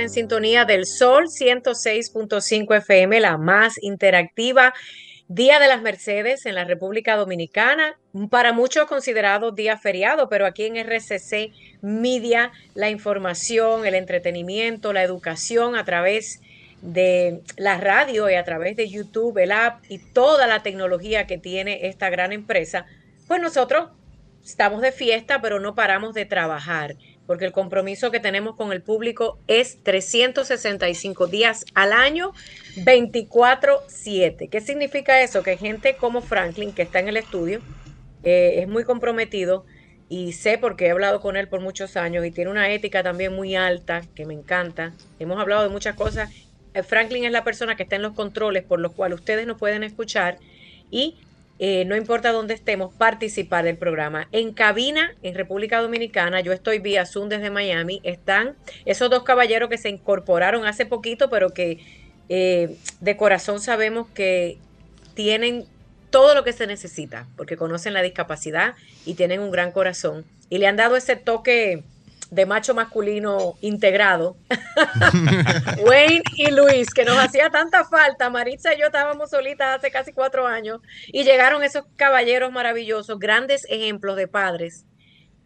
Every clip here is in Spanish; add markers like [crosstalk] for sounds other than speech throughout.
En sintonía del Sol 106.5 FM, la más interactiva. Día de las Mercedes en la República Dominicana, para muchos considerado día feriado, pero aquí en RCC Media la información, el entretenimiento, la educación a través de la radio y a través de YouTube, el app y toda la tecnología que tiene esta gran empresa, pues nosotros estamos de fiesta, pero no paramos de trabajar porque el compromiso que tenemos con el público es 365 días al año, 24/7. ¿Qué significa eso? Que gente como Franklin, que está en el estudio, eh, es muy comprometido y sé porque he hablado con él por muchos años y tiene una ética también muy alta que me encanta. Hemos hablado de muchas cosas. Eh, Franklin es la persona que está en los controles por los cuales ustedes nos pueden escuchar y eh, no importa dónde estemos, participar del programa. En cabina, en República Dominicana, yo estoy vía Zoom desde Miami, están esos dos caballeros que se incorporaron hace poquito, pero que eh, de corazón sabemos que tienen todo lo que se necesita, porque conocen la discapacidad y tienen un gran corazón. Y le han dado ese toque de macho masculino integrado, [laughs] Wayne y Luis, que nos hacía tanta falta. Maritza y yo estábamos solitas hace casi cuatro años y llegaron esos caballeros maravillosos, grandes ejemplos de padres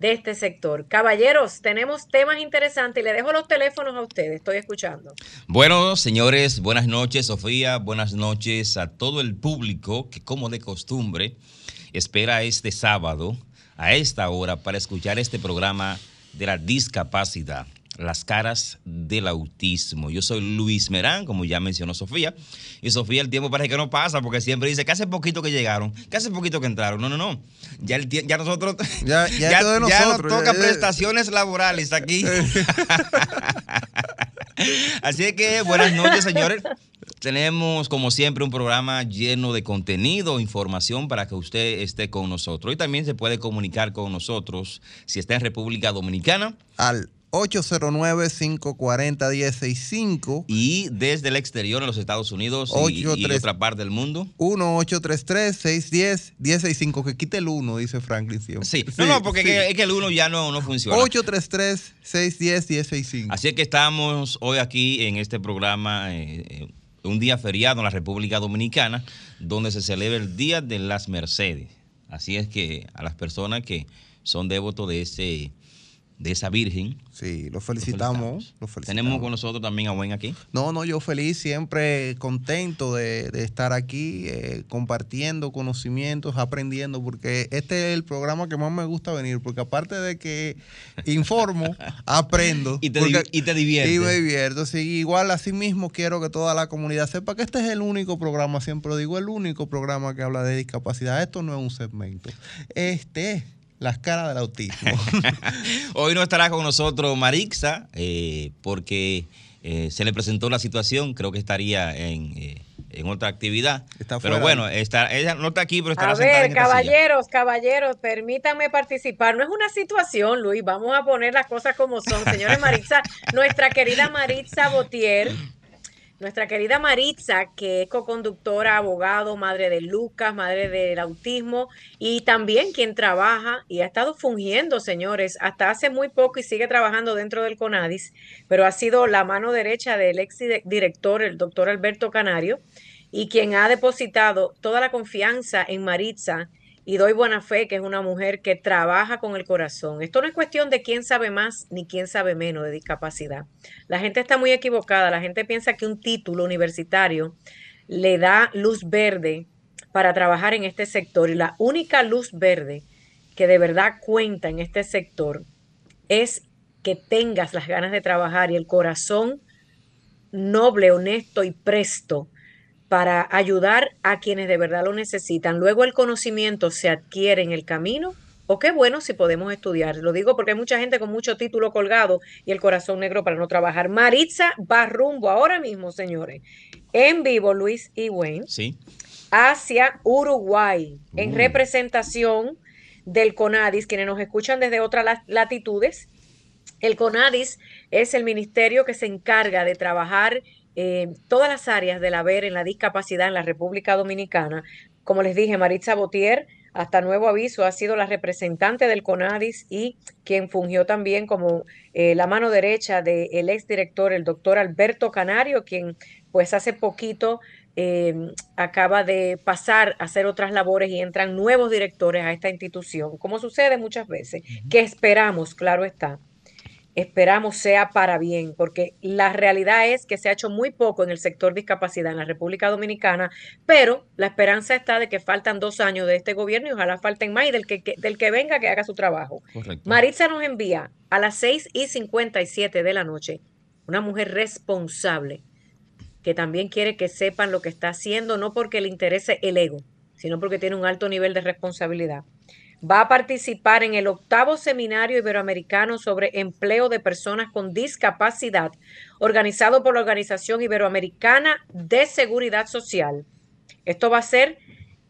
de este sector. Caballeros, tenemos temas interesantes y le dejo los teléfonos a ustedes, estoy escuchando. Bueno, señores, buenas noches, Sofía, buenas noches a todo el público que como de costumbre espera este sábado a esta hora para escuchar este programa de la discapacidad, las caras del autismo. Yo soy Luis Merán, como ya mencionó Sofía, y Sofía el tiempo parece que no pasa porque siempre dice que hace poquito que llegaron, que hace poquito que entraron. No, no, no. Ya, el ya nosotros ya, ya, [laughs] de nosotros, nos toca prestaciones laborales aquí. [laughs] [laughs] Así que buenas noches, señores. Tenemos, como siempre, un programa lleno de contenido, información para que usted esté con nosotros. Y también se puede comunicar con nosotros si está en República Dominicana. Al 809-540-165. Y desde el exterior, en los Estados Unidos y, y, otra parte del mundo. 1-833-610-165. Que quite el 1, dice Franklin siempre. Sí, no, no, porque es que el 1 ya no, no funciona. 833-610-165. Así que estamos hoy aquí en este programa. Eh, eh, un día feriado en la República Dominicana, donde se celebra el Día de las Mercedes. Así es que a las personas que son devotos de ese de esa Virgen. Sí, lo felicitamos, Tenemos con nosotros también a Buen aquí. No, no, yo feliz, siempre contento de, estar aquí, eh, compartiendo conocimientos, aprendiendo, porque este es el programa que más me gusta venir, porque aparte de que informo, [laughs] aprendo. Y te, y te diviertes. Y me divierto, sí. Igual así mismo quiero que toda la comunidad sepa que este es el único programa, siempre digo, el único programa que habla de discapacidad. Esto no es un segmento. Este las caras del autismo. [laughs] Hoy no estará con nosotros Marixa, eh, porque eh, se le presentó la situación, creo que estaría en, eh, otra actividad. pero bueno, está, ella no está aquí, pero estará A ver, caballeros, caballeros, permítanme participar. No es una situación, Luis, vamos a poner las cosas como son. Señores [laughs] Marixa, nuestra querida Maritza Botier nuestra querida Maritza, que es co-conductora, abogado, madre de Lucas, madre del autismo y también quien trabaja y ha estado fungiendo, señores, hasta hace muy poco y sigue trabajando dentro del CONADIS, pero ha sido la mano derecha del ex director, el doctor Alberto Canario, y quien ha depositado toda la confianza en Maritza y doy buena fe que es una mujer que trabaja con el corazón. Esto no es cuestión de quién sabe más ni quién sabe menos de discapacidad. La gente está muy equivocada. La gente piensa que un título universitario le da luz verde para trabajar en este sector y la única luz verde que de verdad cuenta en este sector es que tengas las ganas de trabajar y el corazón noble, honesto y presto para ayudar a quienes de verdad lo necesitan. Luego el conocimiento se adquiere en el camino o qué bueno si podemos estudiar. Lo digo porque hay mucha gente con mucho título colgado y el corazón negro para no trabajar. Maritza va rumbo ahora mismo, señores, en vivo, Luis y Wayne, Sí. hacia Uruguay, en representación del CONADIS, quienes nos escuchan desde otras la- latitudes. El CONADIS es el ministerio que se encarga de trabajar eh, todas las áreas del haber en la discapacidad en la República Dominicana. Como les dije, Maritza Botier, hasta nuevo aviso, ha sido la representante del CONADIS y quien fungió también como eh, la mano derecha del exdirector, el doctor Alberto Canario, quien pues hace poquito eh, acaba de pasar a hacer otras labores y entran nuevos directores a esta institución, como sucede muchas veces, que esperamos, claro está, esperamos sea para bien, porque la realidad es que se ha hecho muy poco en el sector discapacidad en la República Dominicana, pero la esperanza está de que faltan dos años de este gobierno y ojalá falten más y del que, que- del que venga que haga su trabajo. Correcto. Maritza nos envía a las 6 y 57 de la noche una mujer responsable que también quiere que sepan lo que está haciendo, no porque le interese el ego, sino porque tiene un alto nivel de responsabilidad. Va a participar en el octavo seminario iberoamericano sobre empleo de personas con discapacidad, organizado por la Organización Iberoamericana de Seguridad Social. Esto va a ser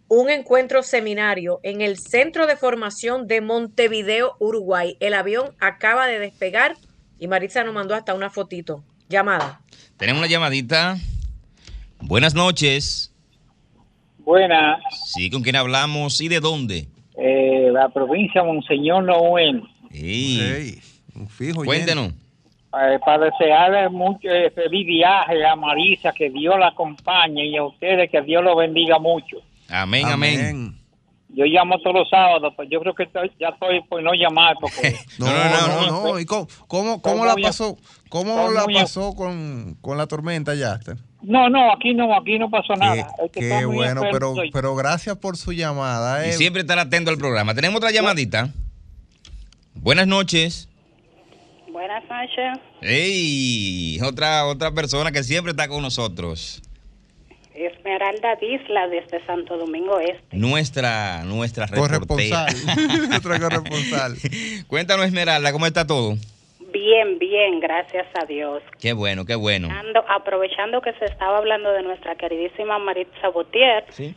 un encuentro seminario en el Centro de Formación de Montevideo, Uruguay. El avión acaba de despegar y Maritza nos mandó hasta una fotito. Llamada. Tenemos una llamadita. Buenas noches. Buena, Sí, ¿con quién hablamos y de dónde? Eh, la provincia Monseñor Noel. Sí. Fijo Cuéntenos. Eh, para desearle mucho eh, feliz viaje a Marisa, que Dios la acompañe y a ustedes que Dios los bendiga mucho. Amén, amén. Yo llamo todos los sábados, pues yo creo que estoy- ya estoy por no llamar porque [laughs] No, No, no, no, no, no, ¿Y cómo, cómo, cómo la pasó, cómo la pasó con, con la tormenta, Jackson? no, no, aquí no, aquí no pasó Qué, nada. Es que qué bueno, pero, pero gracias por su llamada. Y eh. siempre estar atento al programa. Tenemos otra llamadita. Buenas noches. Buenas noches. Ey, otra, otra persona que siempre está con nosotros. Esmeralda Disla desde Santo Domingo Este. Nuestra, nuestra. Corresponsal. [laughs] Nuestra corresponsal. Cuéntanos, Esmeralda, ¿cómo está todo? Bien, bien, gracias a Dios. Qué bueno, qué bueno. Ando- aprovechando que se estaba hablando de nuestra queridísima Maritza Botier Sí.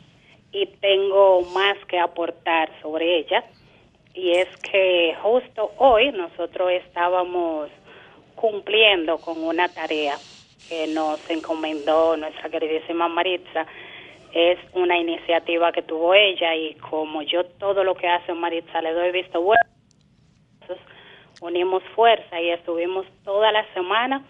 y tengo más que aportar sobre ella. Y es que justo hoy nosotros estábamos cumpliendo con una tarea que nos encomendó nuestra queridísima Maritza. Es una iniciativa que tuvo ella y como yo todo lo que hace Maritza le doy visto bueno, unimos fuerza y estuvimos toda la semana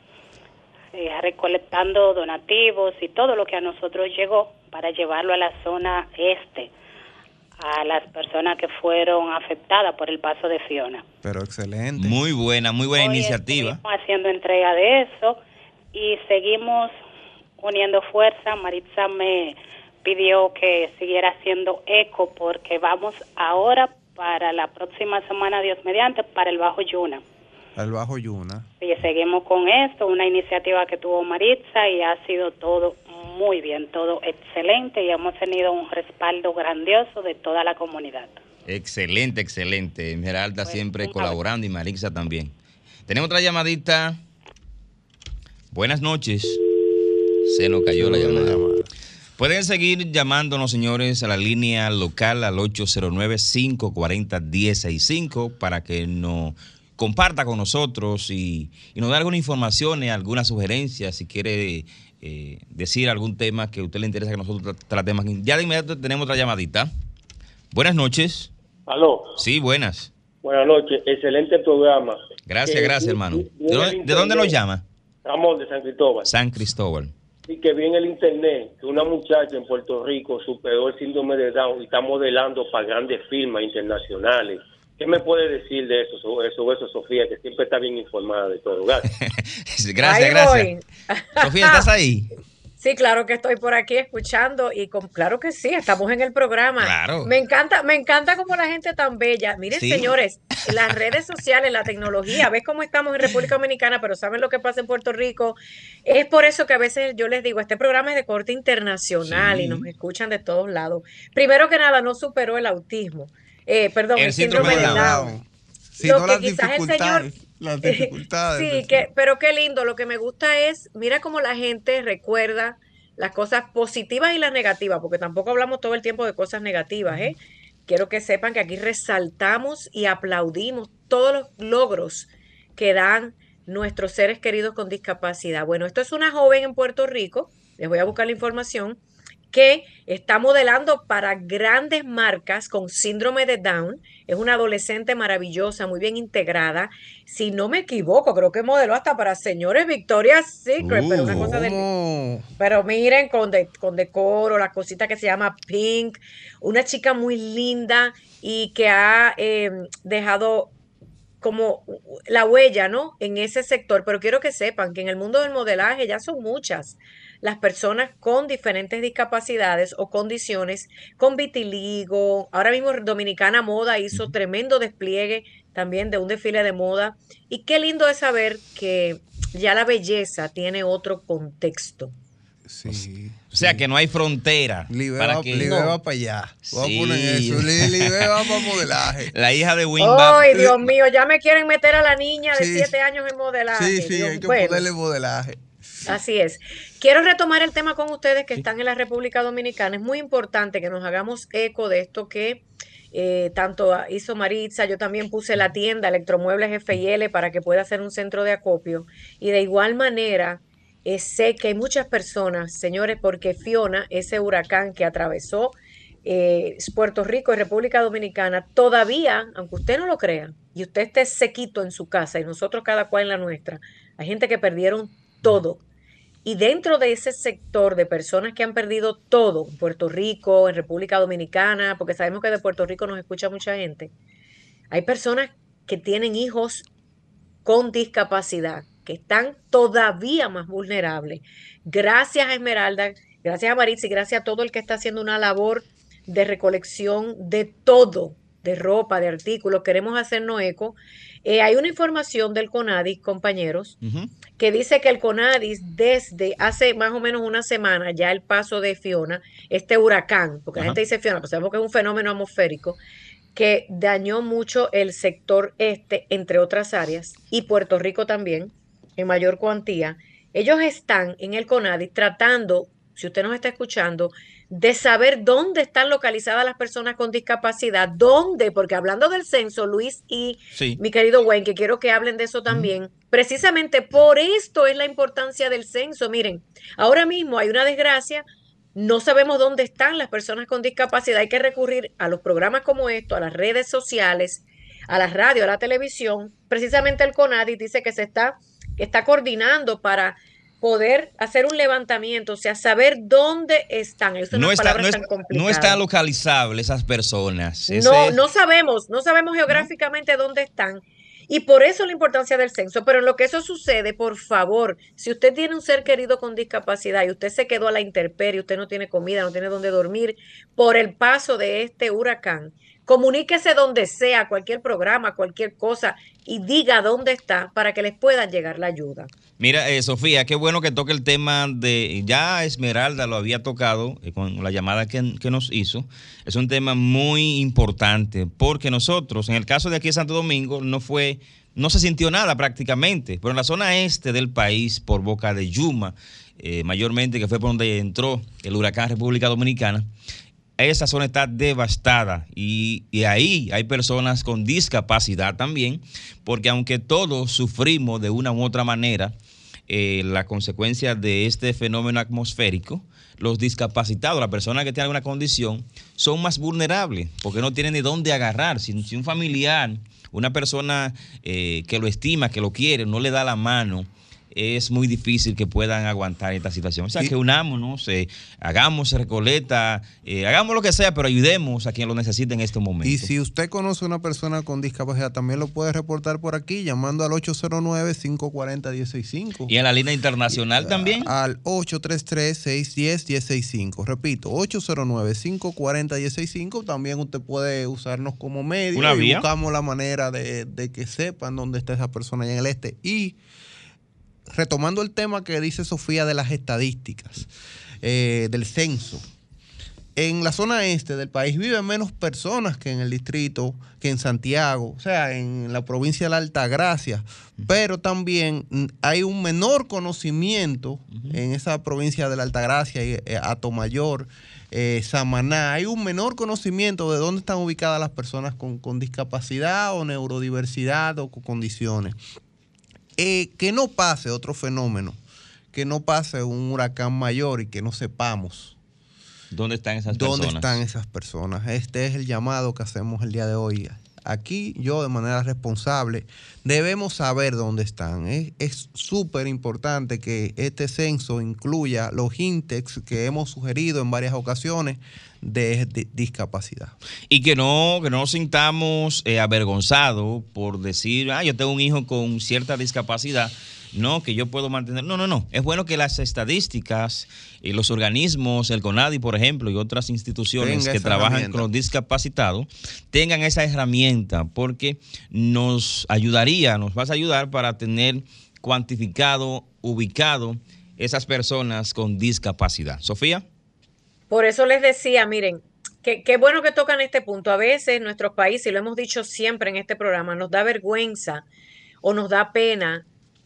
eh, recolectando donativos y todo lo que a nosotros llegó para llevarlo a la zona este, a las personas que fueron afectadas por el paso de Fiona. Pero excelente. Muy buena, muy buena Hoy iniciativa. estuvimos haciendo entrega de eso y seguimos uniendo fuerza. Maritza me pidió que siguiera haciendo eco porque vamos ahora para la próxima semana, Dios mediante, para el Bajo Yuna. Al Bajo Yuna. Y seguimos con esto, una iniciativa que tuvo Maritza y ha sido todo muy bien, todo excelente y hemos tenido un respaldo grandioso de toda la comunidad. Excelente, excelente. Esmeralda Pues, siempre colaborando y Marixa también. Tenemos otra llamadita. Buenas noches. Se nos cayó la llamada. Pueden seguir llamándonos, señores, a la línea local al 809-540-1065 para que nos comparta con nosotros y, y nos dé alguna información, y alguna sugerencia, si quiere eh, decir algún tema que a usted le interesa que nosotros tra- tratemos. aquí. Ya de inmediato tenemos otra llamadita. Buenas noches. Aló, Sí, buenas. buenas noches, excelente programa. Gracias, Eh, gracias, hermano. ¿De dónde, de dónde nos llama? Ramón de San Cristóbal. San Cristóbal. Y que vi en el internet que una muchacha en Puerto Rico superó el síndrome de Down y está modelando para grandes firmas internacionales. ¿Qué me puede decir de eso, sobre eso, Sofía, que siempre está bien informada de todo? Gracias. [laughs] gracias, gracias. Sofía, ¿estás ahí? [laughs] Sí, claro que estoy por aquí escuchando y con, claro que sí, estamos en el programa. Claro. Me encanta, me encanta como la gente tan bella. Miren, Sí. señores, [laughs] las redes sociales, la tecnología, ves cómo estamos en República Dominicana, pero saben lo que pasa en Puerto Rico. Es por eso que a veces yo les digo, este programa es de corte internacional Sí. y nos escuchan de todos lados. Primero que nada, no superó el autismo. eh, perdón, el, síndrome, de Down. Lo que quizás el señor las dificultades. sí, que, pero qué lindo. Lo que me gusta es, mira cómo la gente recuerda las cosas positivas y las negativas, porque tampoco hablamos todo el tiempo de cosas negativas, ¿eh? Quiero que sepan que aquí resaltamos y aplaudimos todos los logros que dan nuestros seres queridos con discapacidad. Bueno, esto es una joven en Puerto Rico, les voy a buscar la información, que está modelando para grandes marcas con síndrome de Down. Es una adolescente maravillosa, muy bien integrada. Si no me equivoco, creo que modeló hasta para señores Victoria's Secret, pero una cosa de... Uh. Pero miren, con, con decoro, la cosita que se llama Pink, una chica muy linda y que ha eh, dejado como la huella, ¿no? En ese sector, pero quiero que sepan que en el mundo del modelaje ya son muchas las personas con diferentes discapacidades o condiciones, con vitiligo. Ahora mismo Dominicana Moda hizo tremendo despliegue también de un desfile de moda. Y qué lindo es saber que ya la belleza tiene otro contexto. Sí. O sea, que no hay frontera. Libre para va, que... Libre va para allá. Vamos Sí. a poner eso. Li- Libre va para modelaje. [laughs] La hija de Wimba. Ay, Dios mío, ya me quieren meter a la niña de Sí. siete años en modelaje. Sí, sí, Dios- hay que bueno. ponerle modelaje. Así es. Quiero retomar el tema con ustedes que están en la República Dominicana. Es muy importante que nos hagamos eco de esto que eh, tanto hizo Maritza, yo también puse la tienda Electromuebles FIL para que pueda ser un centro de acopio. Y de igual manera, eh, sé que hay muchas personas, señores, porque Fiona, ese huracán que atravesó eh, Puerto Rico y República Dominicana, todavía, aunque usted no lo crea, y usted esté sequito en su casa y nosotros cada cual en la nuestra, hay gente que perdieron todo. Y dentro de ese sector de personas que han perdido todo, en Puerto Rico, en República Dominicana, porque sabemos que de Puerto Rico nos escucha mucha gente, hay personas que tienen hijos con discapacidad, que están todavía más vulnerables. Gracias a Esmeralda, gracias a Maritza y gracias a todo el que está haciendo una labor de recolección de todo, de ropa, de artículos. Queremos hacernos eco. Eh, hay una información del CONADIS, compañeros, que dice que el CONADIS desde hace más o menos una semana, ya el paso de Fiona, este huracán, porque la gente dice Fiona, pues sabemos que es un fenómeno atmosférico, que dañó mucho el sector este, entre otras áreas, y Puerto Rico también, en mayor cuantía. Ellos están en el CONADIS tratando, si usted nos está escuchando, de saber dónde están localizadas las personas con discapacidad, dónde, porque hablando del censo, Luis y Sí. mi querido Wayne, que quiero que hablen de eso también. Precisamente por esto es la importancia del censo. Miren, ahora mismo hay una desgracia, no sabemos dónde están las personas con discapacidad. Hay que recurrir a los programas como esto, a las redes sociales, a la radio, a la televisión. Precisamente el CONADI dice que se está, que está coordinando para poder hacer un levantamiento, o sea, saber dónde están. No, está, no, es- no están localizables esas personas. Ese no, es- no sabemos, no sabemos geográficamente dónde están. Y por eso la importancia del censo. Pero en lo que eso sucede, por favor, si usted tiene un ser querido con discapacidad y usted se quedó a la intemperie, usted no tiene comida, no tiene dónde dormir por el paso de este huracán, comuníquese donde sea, cualquier programa, cualquier cosa, y diga dónde está para que les pueda llegar la ayuda. Mira, eh, Sofía, qué bueno que toque el tema de. Ya Esmeralda lo había tocado eh, con la llamada que, que nos hizo. Es un tema muy importante porque nosotros, en el caso de aquí de Santo Domingo, no fue. No se sintió nada prácticamente, pero en la zona este del país, por boca de Yuma, eh, mayormente que fue por donde entró el huracán República Dominicana, esa zona está devastada y, y ahí hay personas con discapacidad también, porque aunque todos sufrimos de una u otra manera eh, la consecuencia de este fenómeno atmosférico, los discapacitados, las personas que tienen alguna condición, son más vulnerables porque no tienen ni dónde agarrar. Si, si un familiar, una persona eh, que lo estima, que lo quiere, no le da la mano, es muy difícil que puedan aguantar esta situación. O sea, que unámonos, eh, hagamos recoleta, eh, hagamos lo que sea, pero ayudemos a quien lo necesite en este momento. Y si usted conoce a una persona con discapacidad, también lo puede reportar por aquí llamando al 809-540-165. Y en la línea internacional también. Al 833-610-165. Repito, 809-540-165. También usted puede usarnos como medio. Una y vía. buscamos la manera de, de que sepan dónde está esa persona allá en el este. Y retomando el tema que dice Sofía de las estadísticas, eh, del censo. en la zona este del país viven menos personas que en el distrito, que en Santiago, o sea, en la provincia de la Altagracia, pero también hay un menor conocimiento en esa provincia de la Altagracia, y, eh, Atomayor, eh, Samaná, hay un menor conocimiento de dónde están ubicadas las personas con, con discapacidad o neurodiversidad o con condiciones. Eh, que no pase otro fenómeno, que no pase un huracán mayor y que no sepamos ¿Dónde están esas ¿Dónde personas? están esas personas? Este es el llamado que hacemos el día de hoy. Aquí yo de manera responsable debemos saber dónde están. Es- súper importante que este censo incluya los índices que hemos sugerido en varias ocasiones de, de discapacidad. Y que no, que no nos sintamos eh, avergonzados por decir, ah, yo tengo un hijo con cierta discapacidad. No, que yo puedo mantener. No, no, no. Es bueno que las estadísticas y los organismos, el CONADI, por ejemplo, y otras instituciones Tenga que trabajan con los discapacitados tengan esa herramienta porque nos ayudaría, nos vas a ayudar para tener cuantificado, ubicado esas personas con discapacidad. Sofía. Por eso les decía, miren, que- qué bueno que tocan este punto. A veces nuestros países, y lo hemos dicho siempre en este programa, nos da vergüenza o nos da pena,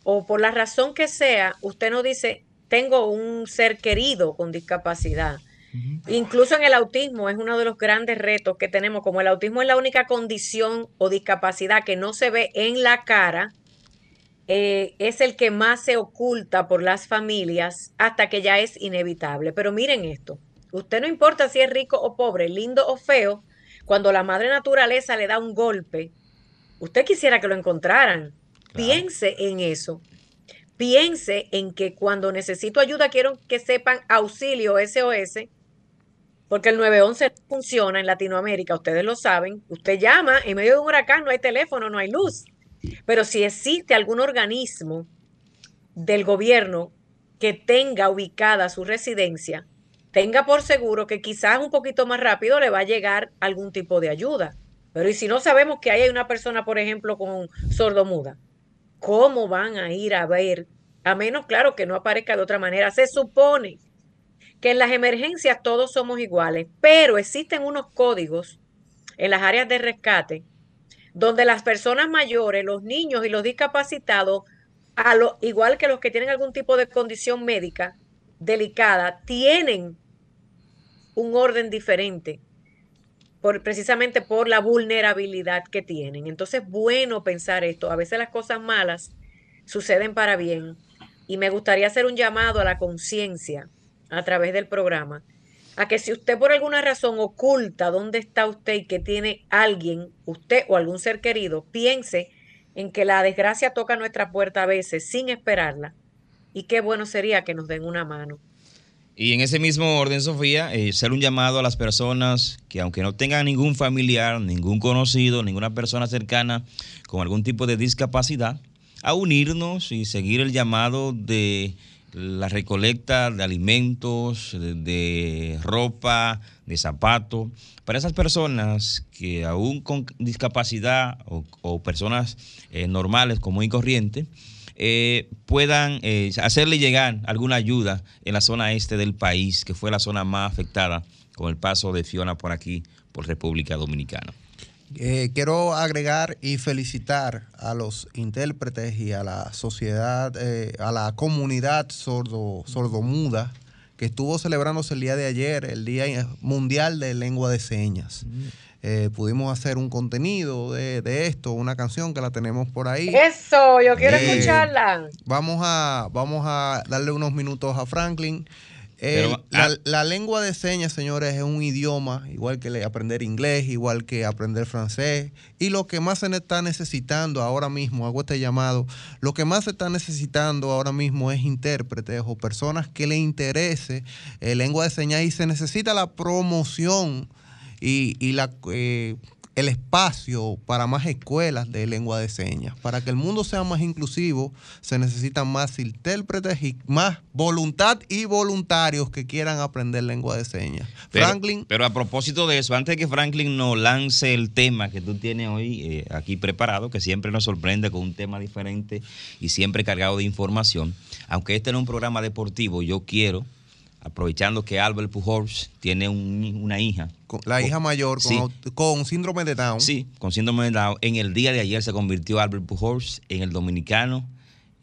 o por la razón que sea, usted nos dice, tengo un ser querido con discapacidad. Incluso en el autismo es uno de los grandes retos que tenemos, como el autismo es la única condición o discapacidad que no se ve en la cara, eh, es el que más se oculta por las familias hasta que ya es inevitable. Pero miren esto, usted no importa si es rico o pobre, lindo o feo, cuando la madre naturaleza le da un golpe, usted quisiera que lo encontraran. Piense en eso. Piense en que cuando necesito ayuda quiero que sepan auxilio SOS, porque el 911 no funciona en Latinoamérica, ustedes lo saben. Usted llama, en medio de un huracán no hay teléfono, no hay luz. Pero si existe algún organismo del gobierno que tenga ubicada su residencia, tenga por seguro que quizás un poquito más rápido le va a llegar algún tipo de ayuda. Pero y si no sabemos que hay una persona, por ejemplo, con sordomuda, ¿cómo van a ir a ver? A menos, claro, que no aparezca de otra manera. Se supone que en las emergencias todos somos iguales, pero existen unos códigos en las áreas de rescate donde las personas mayores, los niños y los discapacitados, a lo, igual que los que tienen algún tipo de condición médica delicada, tienen un orden diferente, por, precisamente por la vulnerabilidad que tienen. Entonces es bueno pensar esto. A veces las cosas malas suceden para bien y me gustaría hacer un llamado a la conciencia a través del programa a que si usted por alguna razón oculta dónde está usted y que tiene alguien, usted o algún ser querido, piense en que la desgracia toca nuestra puerta a veces sin esperarla y qué bueno sería que nos den una mano. Y en ese mismo orden, Sofía, eh, hacer un llamado a las personas que aunque no tengan ningún familiar, ningún conocido, ninguna persona cercana con algún tipo de discapacidad, a unirnos y seguir el llamado de la recolecta de alimentos, de, ropa, de zapatos, para esas personas que aún con discapacidad o, o personas eh, normales, común y corriente, eh, puedan eh, hacerle llegar alguna ayuda en la zona este del país, que fue la zona más afectada con el paso de Fiona por aquí, por República Dominicana. Eh, quiero agregar y felicitar a los intérpretes y a la sociedad, eh, a la comunidad sordo, sordomuda que estuvo celebrándose el día de ayer, el Día Mundial de Lengua de Señas. Eh, pudimos hacer un contenido de, de esto, una canción que la tenemos por ahí. Eso, yo quiero Eh, escucharla. Vamos a, vamos a darle unos minutos a Franklin. Eh, Pero, la, ah. la lengua de señas, señores, es un idioma, igual que aprender inglés, igual que aprender francés. Y lo que más se está necesitando ahora mismo, hago este llamado, lo que más se está necesitando ahora mismo es intérpretes o personas que le interese eh, lengua de señas y se necesita la promoción y, y la, eh, el espacio para más escuelas de lengua de señas. Para que el mundo sea más inclusivo, se necesitan más intérpretes y más voluntad y voluntarios que quieran aprender lengua de señas. Pero, Franklin, pero a propósito de eso, antes de que Franklin nos lance el tema que tú tienes hoy eh, aquí preparado, que siempre nos sorprende con un tema diferente y siempre cargado de información, aunque este no es un programa deportivo, yo quiero aprovechando que Albert Pujols tiene un- una hija. La hija mayor con, Sí. aut- con síndrome de Down. Sí, con síndrome de Down. En el día de ayer se convirtió Albert Pujols en el dominicano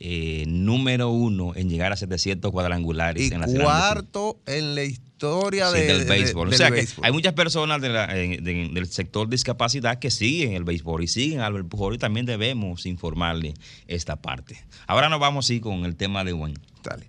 eh, número uno en llegar a 700 cuadrangulares Y en la cuarto en la historia Sí, de- del de- béisbol. o sea que béisbol. hay muchas personas de la- eh, de- del sector discapacidad que siguen el béisbol y siguen a Albert Pujols y también debemos informarle esta parte. Ahora nos vamos sí con el tema de Wayne. Dale.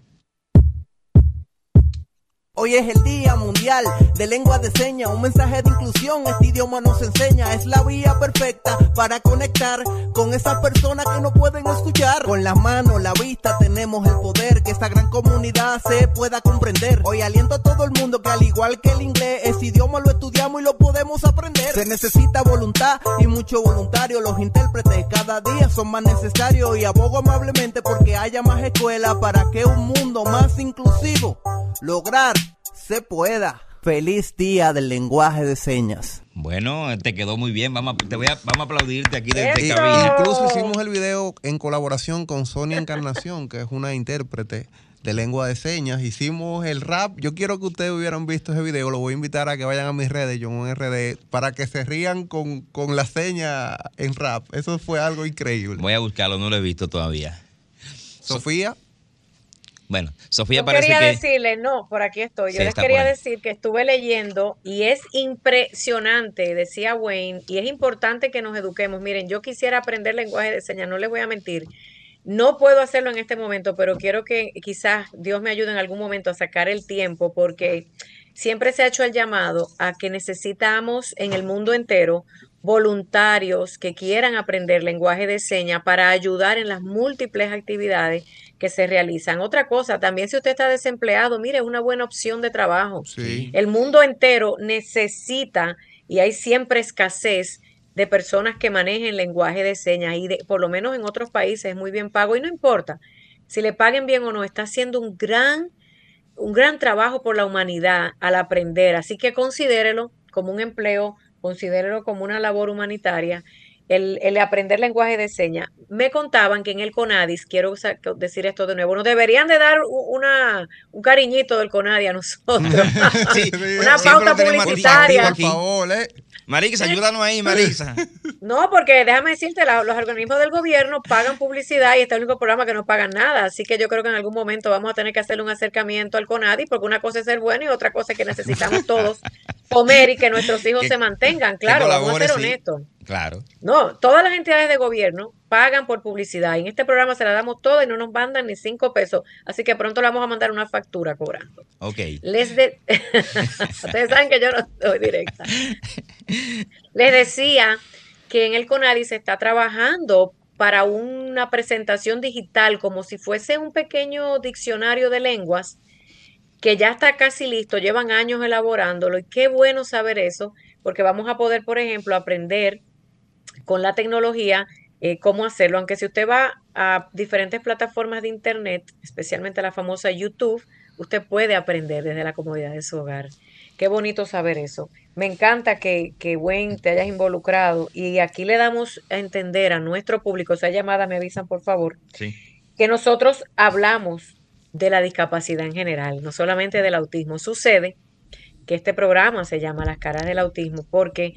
Hoy es el Día Mundial de Lengua de Señas, un mensaje de inclusión, este idioma nos enseña, es la vía perfecta para conectar con esas personas que no pueden escuchar. Con las manos, la vista, tenemos el poder que esta gran comunidad se pueda comprender. Hoy aliento a todo el mundo que al igual que el inglés, ese idioma lo estudiamos y lo podemos aprender. Se necesita voluntad y mucho voluntario, los intérpretes cada día son más necesarios y abogo amablemente porque haya más escuelas para que un mundo más inclusivo lograr se pueda. Feliz día del lenguaje de señas. Bueno, te quedó muy bien. Vamos a, te voy a, vamos a aplaudirte aquí desde Eso. cabina. incluso hicimos el video en colaboración con Sonia Encarnación, que es una intérprete de lengua de señas. Hicimos el rap. Yo quiero que ustedes hubieran visto ese video. Lo voy a invitar a que vayan a mis redes, John RD, para que se rían con, con la seña en rap. Eso fue algo increíble. Voy a buscarlo, no lo he visto todavía. Sofía, Bueno, Sofía Yo parece quería que... decirle, no, por aquí estoy. Yo Sí, les quería decir que estuve leyendo y es impresionante, decía Wayne, y es importante que nos eduquemos. Miren, yo quisiera aprender lenguaje de señas, no les voy a mentir. No puedo hacerlo en este momento, pero quiero que quizás Dios me ayude en algún momento a sacar el tiempo porque siempre se ha hecho el llamado a que necesitamos en el mundo entero voluntarios que quieran aprender lenguaje de señas para ayudar en las múltiples actividades que se realizan. Otra cosa, también si usted está desempleado, mire, es una buena opción de trabajo. sí. El mundo entero necesita y hay siempre escasez de personas que manejen lenguaje de señas y de, por lo menos en otros países es muy bien pago y no importa si le paguen bien o no, está haciendo un gran un gran trabajo por la humanidad al aprender, así que considérelo como un empleo, considérelo como una labor humanitaria, el, el aprender lenguaje de señas. Me contaban que en el CONADIS, quiero sa- decir esto de nuevo, nos deberían de dar una, un cariñito del CONADI a nosotros. [laughs] Sí, [laughs] Una pauta publicitaria. Por favor, eh. Marisa, ayúdanos ahí, Marisa. [laughs] No, porque déjame decirte, la- los organismos del gobierno pagan publicidad y este es el único programa que no pagan nada. Así que yo creo que en algún momento vamos a tener que hacerle un acercamiento al CONADI, porque una cosa es ser bueno y otra cosa es que necesitamos todos comer y que [laughs] nuestros hijos se mantengan. Claro, vamos a ser sí. honestos. Claro. No, todas las entidades de gobierno pagan por publicidad y en este programa se la damos toda y no nos mandan ni cinco pesos. Así que pronto le vamos a mandar una factura cobrando. Ok. Les de... [laughs] Ustedes saben que yo no soy directa. Les decía que en el CONADI se está trabajando para una presentación digital como si fuese un pequeño diccionario de lenguas que ya está casi listo, llevan años elaborándolo y qué bueno saber eso, porque vamos a poder, por ejemplo, aprender con la tecnología eh, cómo hacerlo, aunque si usted va a diferentes plataformas de internet, especialmente la famosa YouTube, usted puede aprender desde la comodidad de su hogar. Qué bonito saber eso. Me encanta que, que Wayne te hayas involucrado y aquí le damos a entender a nuestro público, esa llamada me avisan por favor, Sí. que nosotros hablamos de la discapacidad en general, no solamente del autismo. Sucede que este programa se llama Las caras del autismo porque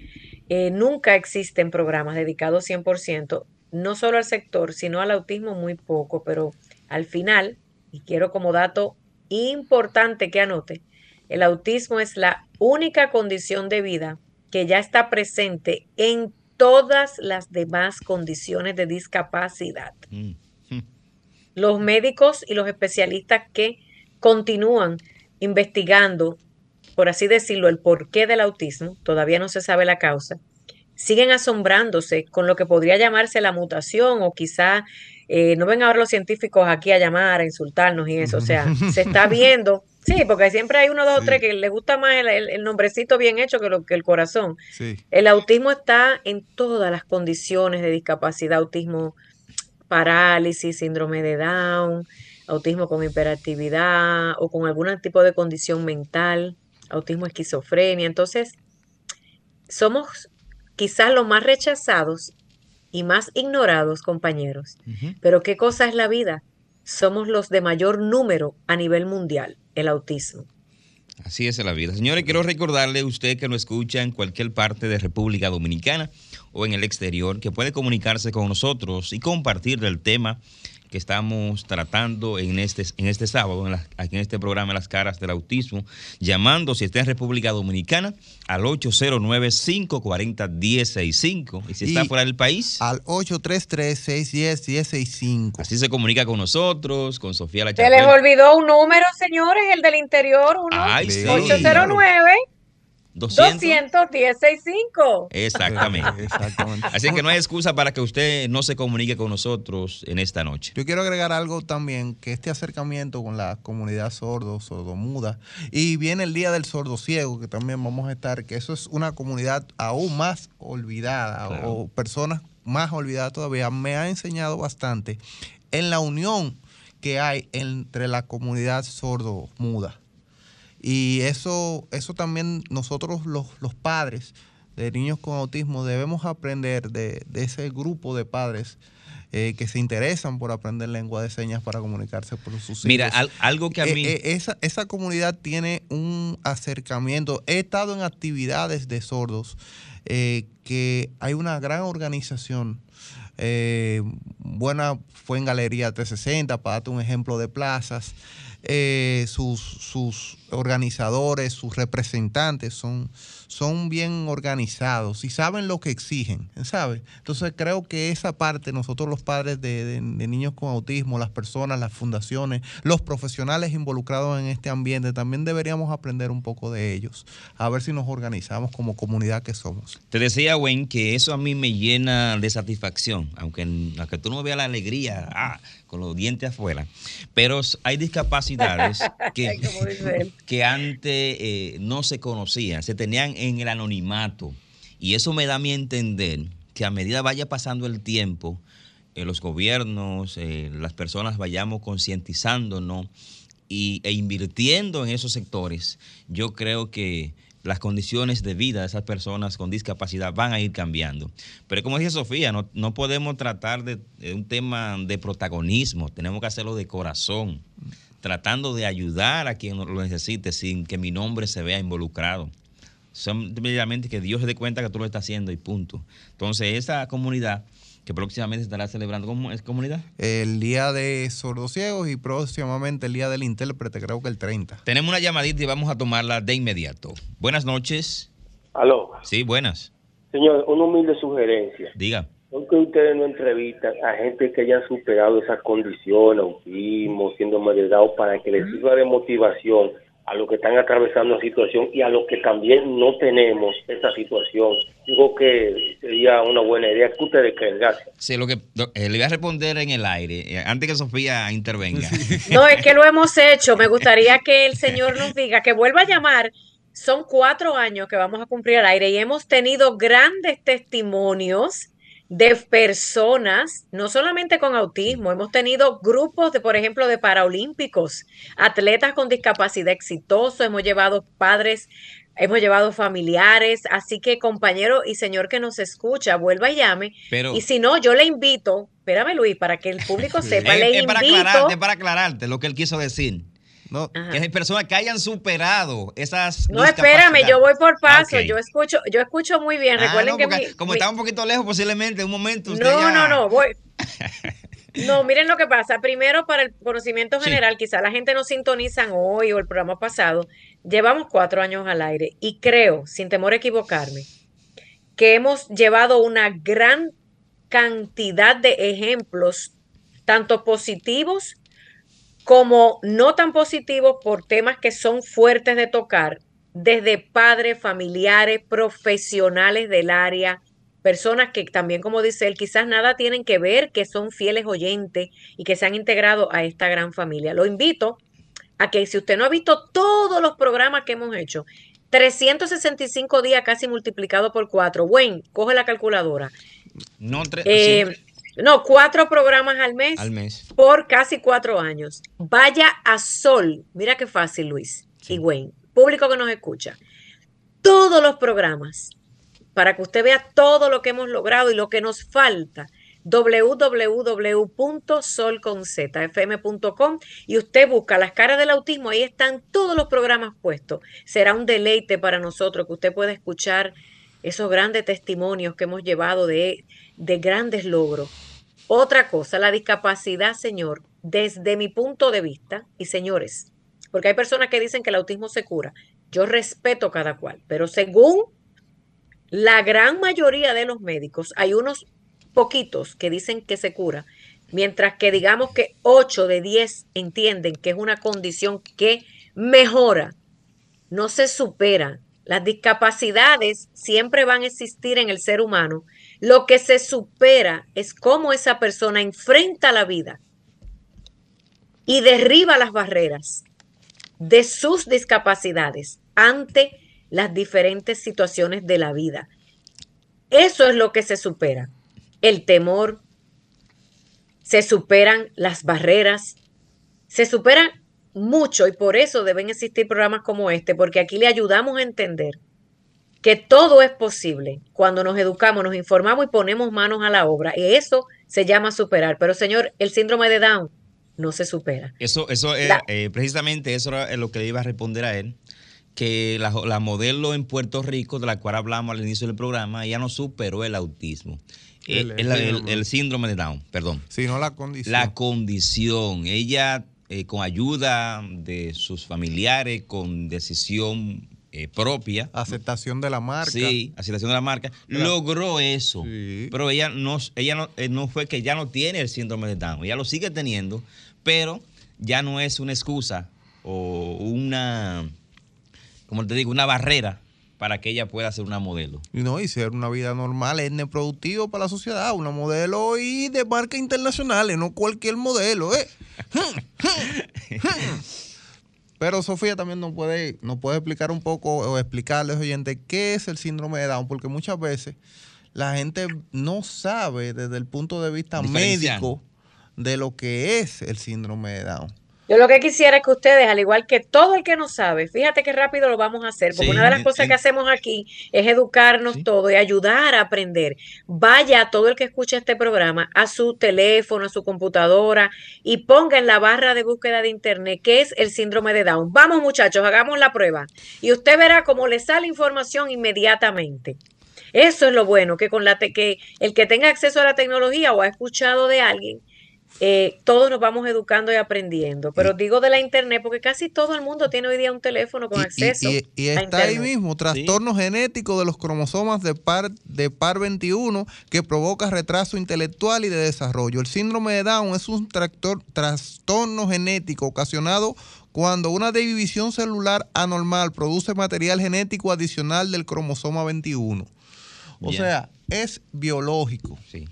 eh, nunca existen programas dedicados 100%, no solo al sector, sino al autismo muy poco, pero al final, y quiero como dato importante que anote, el autismo es la única condición de vida que ya está presente en todas las demás condiciones de discapacidad Mm. Los médicos y los especialistas que continúan investigando, por así decirlo, el porqué del autismo, todavía no se sabe la causa, siguen asombrándose con lo que podría llamarse la mutación o quizá eh, no ven ahora los científicos aquí a llamar, a insultarnos y eso, o sea, [laughs] se está viendo, sí, porque siempre hay uno, dos o tres que les gusta más el, el- el nombrecito bien hecho que, lo, que el corazón. Sí. El autismo está en todas las condiciones de discapacidad, autismo parálisis, síndrome de Down, autismo con hiperactividad o con algún tipo de condición mental, autismo esquizofrenia. Entonces, somos quizás los más rechazados y más ignorados, compañeros. Pero ¿qué cosa es la vida? Somos los de mayor número a nivel mundial, el autismo. Así es la vida. Señores, quiero recordarle a usted que nos escucha en cualquier parte de República Dominicana o en el exterior, que puede comunicarse con nosotros y compartir el tema que estamos tratando en este, en este sábado, en, la- aquí en este programa Las Caras del Autismo, llamando, si está en República Dominicana, al 809-540-1065. Y si está Y fuera del país, Al 833-610-1065. así se comunica con nosotros, con Sofía La Se les olvidó un número, señores, el del interior, uno. Ay, sí. 809 200. 210 Exactamente. [laughs] Exactamente. Así que no hay excusa para que usted no se comunique con nosotros en esta noche. Yo quiero agregar algo también, que este acercamiento con la comunidad sordo, sordomuda, y viene el Día del Sordo Ciego, que también vamos a estar, que eso es una comunidad aún más olvidada, Claro. o personas más olvidadas todavía, me ha enseñado bastante en la unión que hay entre la comunidad sordo-muda. Y eso, eso también nosotros los, los padres de niños con autismo debemos aprender de, de ese grupo de padres eh, que se interesan por aprender lengua de señas para comunicarse por sus Mira, hijos. al- algo que a Eh, mí... eh, esa, esa comunidad tiene un acercamiento. He estado en actividades de sordos que hay una gran organización. Buena fue en Galería 360, para darte un ejemplo de plazas. Eh, sus, sus organizadores, sus representantes son, son bien organizados y saben lo que exigen, ¿sabes? Entonces creo que esa parte, nosotros los padres de niños con autismo, las personas, las fundaciones, los profesionales involucrados en este ambiente, también deberíamos aprender un poco de ellos, a ver si nos organizamos como comunidad que somos. Te decía, Wayne, que eso a mí me llena de satisfacción, aunque, aunque tú no veas la alegría ah, con los dientes afuera, pero hay discapacidades [laughs] que, que antes eh, no se conocían, se tenían en el anonimato. Y eso me da a mí entender que a medida vaya pasando el tiempo, eh, los gobiernos, eh, las personas vayamos concientizándonos y, e invirtiendo en esos sectores, yo creo que las condiciones de vida de esas personas con discapacidad van a ir cambiando. Pero como dice Sofía, no, no podemos tratar de, de un tema de protagonismo, tenemos que hacerlo de corazón, tratando de ayudar a quien lo necesite sin que mi nombre se vea involucrado. Simplemente que Dios se dé cuenta que tú lo estás haciendo y punto. Entonces, esa comunidad que próximamente estará celebrando, ¿cómo es comunidad? El día de sordos ciegos y próximamente el día del intérprete, creo que el 30. Tenemos una llamadita y vamos a tomarla de inmediato. Buenas noches. Aló, Sí, buenas. señor, una humilde sugerencia. Diga. ¿Por qué ustedes no entrevistan a gente que hayan superado esa condición, autismo, de Down, para que les sirva de motivación a los que están atravesando la situación y a los que también no tenemos esa situación? Digo que sería una buena idea. ¿Qué ustedes creen? Gracias. Sí, lo que lo- eh, le voy a responder en el aire, eh, antes que Sofía intervenga. [laughs] No, es que lo hemos hecho. Me gustaría que el señor nos diga que vuelva a llamar. Son cuatro años que vamos a cumplir al aire y hemos tenido grandes testimonios de personas, no solamente con autismo, hemos tenido grupos de, por ejemplo, de paraolímpicos, atletas con discapacidad exitosos, hemos llevado padres, hemos llevado familiares, así que compañero y señor que nos escucha, vuelva y llame. Pero Y si no, yo le invito, espérame Luis, para que el público [laughs] sepa, es, le es para invito. aclararte, es para aclararte lo que él quiso decir. No, Ajá. Que hay personas que hayan superado esas No, espérame, yo voy por paso, yo escucho, yo escucho muy bien. Ah, Recuerden no, que mi- como mi- estaba un poquito lejos, posiblemente en un momento usted No, ya- no, no, voy. [laughs] No, miren lo que pasa. Primero, para el conocimiento Sí. general, quizá la gente no sintonizan hoy o el programa pasado. Llevamos cuatro años al aire y creo, sin temor a equivocarme, que hemos llevado una gran cantidad de ejemplos, tanto positivos como no tan positivos por temas que son fuertes de tocar, desde padres, familiares, profesionales del área, personas que también, como dice él, quizás nada tienen que ver, que son fieles oyentes y que se han integrado a esta gran familia. Lo invito a que si usted no ha visto todos los programas que hemos hecho, 365 días casi multiplicado por cuatro. Wayne, coge la calculadora. No, tre- Eh, no, cuatro programas al mes al mes. por casi cuatro años. Vaya a Sol. Mira qué fácil, Luis y Wayne. Público que nos escucha. Todos los programas, para que usted vea todo lo que hemos logrado y lo que nos falta. www.solconzfm.com y usted busca las caras del autismo, ahí están todos los programas puestos. Será un deleite para nosotros que usted pueda escuchar esos grandes testimonios que hemos llevado de, de grandes logros. Otra cosa, la discapacidad, señor, desde mi punto de vista, y señores, porque hay personas que dicen que el autismo se cura. Yo respeto cada cual, pero según la gran mayoría de los médicos, hay unos poquitos que dicen que se cura, mientras que digamos que 8 de 10 entienden que es una condición que mejora, no se supera. Las discapacidades siempre van a existir en el ser humano. Lo que se supera es cómo esa persona enfrenta la vida y derriba las barreras de sus discapacidades ante las diferentes situaciones de la vida. Eso es lo que se supera. El temor, se superan las barreras, se superan mucho y por eso deben existir programas como este, porque aquí le ayudamos a entender que todo es posible cuando nos educamos, nos informamos y ponemos manos a la obra. Y eso se llama superar. Pero señor, el síndrome de Down no se supera. Eso, eso era, eh, precisamente eso era lo que le iba a responder a él, que la, la, modelo en Puerto Rico, de la cual hablamos al inicio del programa, ya no superó el autismo. El, el, el, el síndrome de Down, perdón. Sino la condición. La condición. Ella, eh, con ayuda de sus familiares, con decisión eh, propia. Aceptación de la marca. Sí, aceptación de la marca. Logró eso. Sí. Pero ella no, ella no, eh, no fue que ya no tiene el síndrome de Down. Ella lo sigue teniendo, pero ya no es una excusa o una, como te digo, una barrera para que ella pueda ser una modelo. Y no, y ser una vida normal, es productivo para la sociedad, una modelo y de marca internacionales, no cualquier modelo, ¿eh? [laughs] Pero Sofía también nos puede, nos puede explicar un poco o explicarles, oyentes, qué es el síndrome de Down, porque muchas veces la gente no sabe desde el punto de vista médico de lo que es el síndrome de Down. Yo lo que quisiera es que ustedes, al igual que todo el que no sabe, fíjate qué rápido lo vamos a hacer, porque sí, una de las cosas que hacemos aquí es educarnos sí. todo y ayudar a aprender. Vaya todo el que escucha este programa a su teléfono, a su computadora y ponga en la barra de búsqueda de internet qué es el síndrome de Down. Vamos muchachos, hagamos la prueba y usted verá cómo le sale información inmediatamente. Eso es lo bueno, que con la te que el que tenga acceso a la tecnología o ha escuchado de alguien eh, todos nos vamos educando y aprendiendo. Pero digo de la internet porque casi todo el mundo tiene hoy día un teléfono con y, acceso. Y, y, y está ahí mismo, trastorno sí. genético de los cromosomas de par, de par 21 que provoca retraso intelectual y de desarrollo. El síndrome de Down es un tractor, trastorno genético ocasionado cuando una división celular anormal produce material genético adicional del cromosoma 21. O Bien. sea, es biológico. Sí.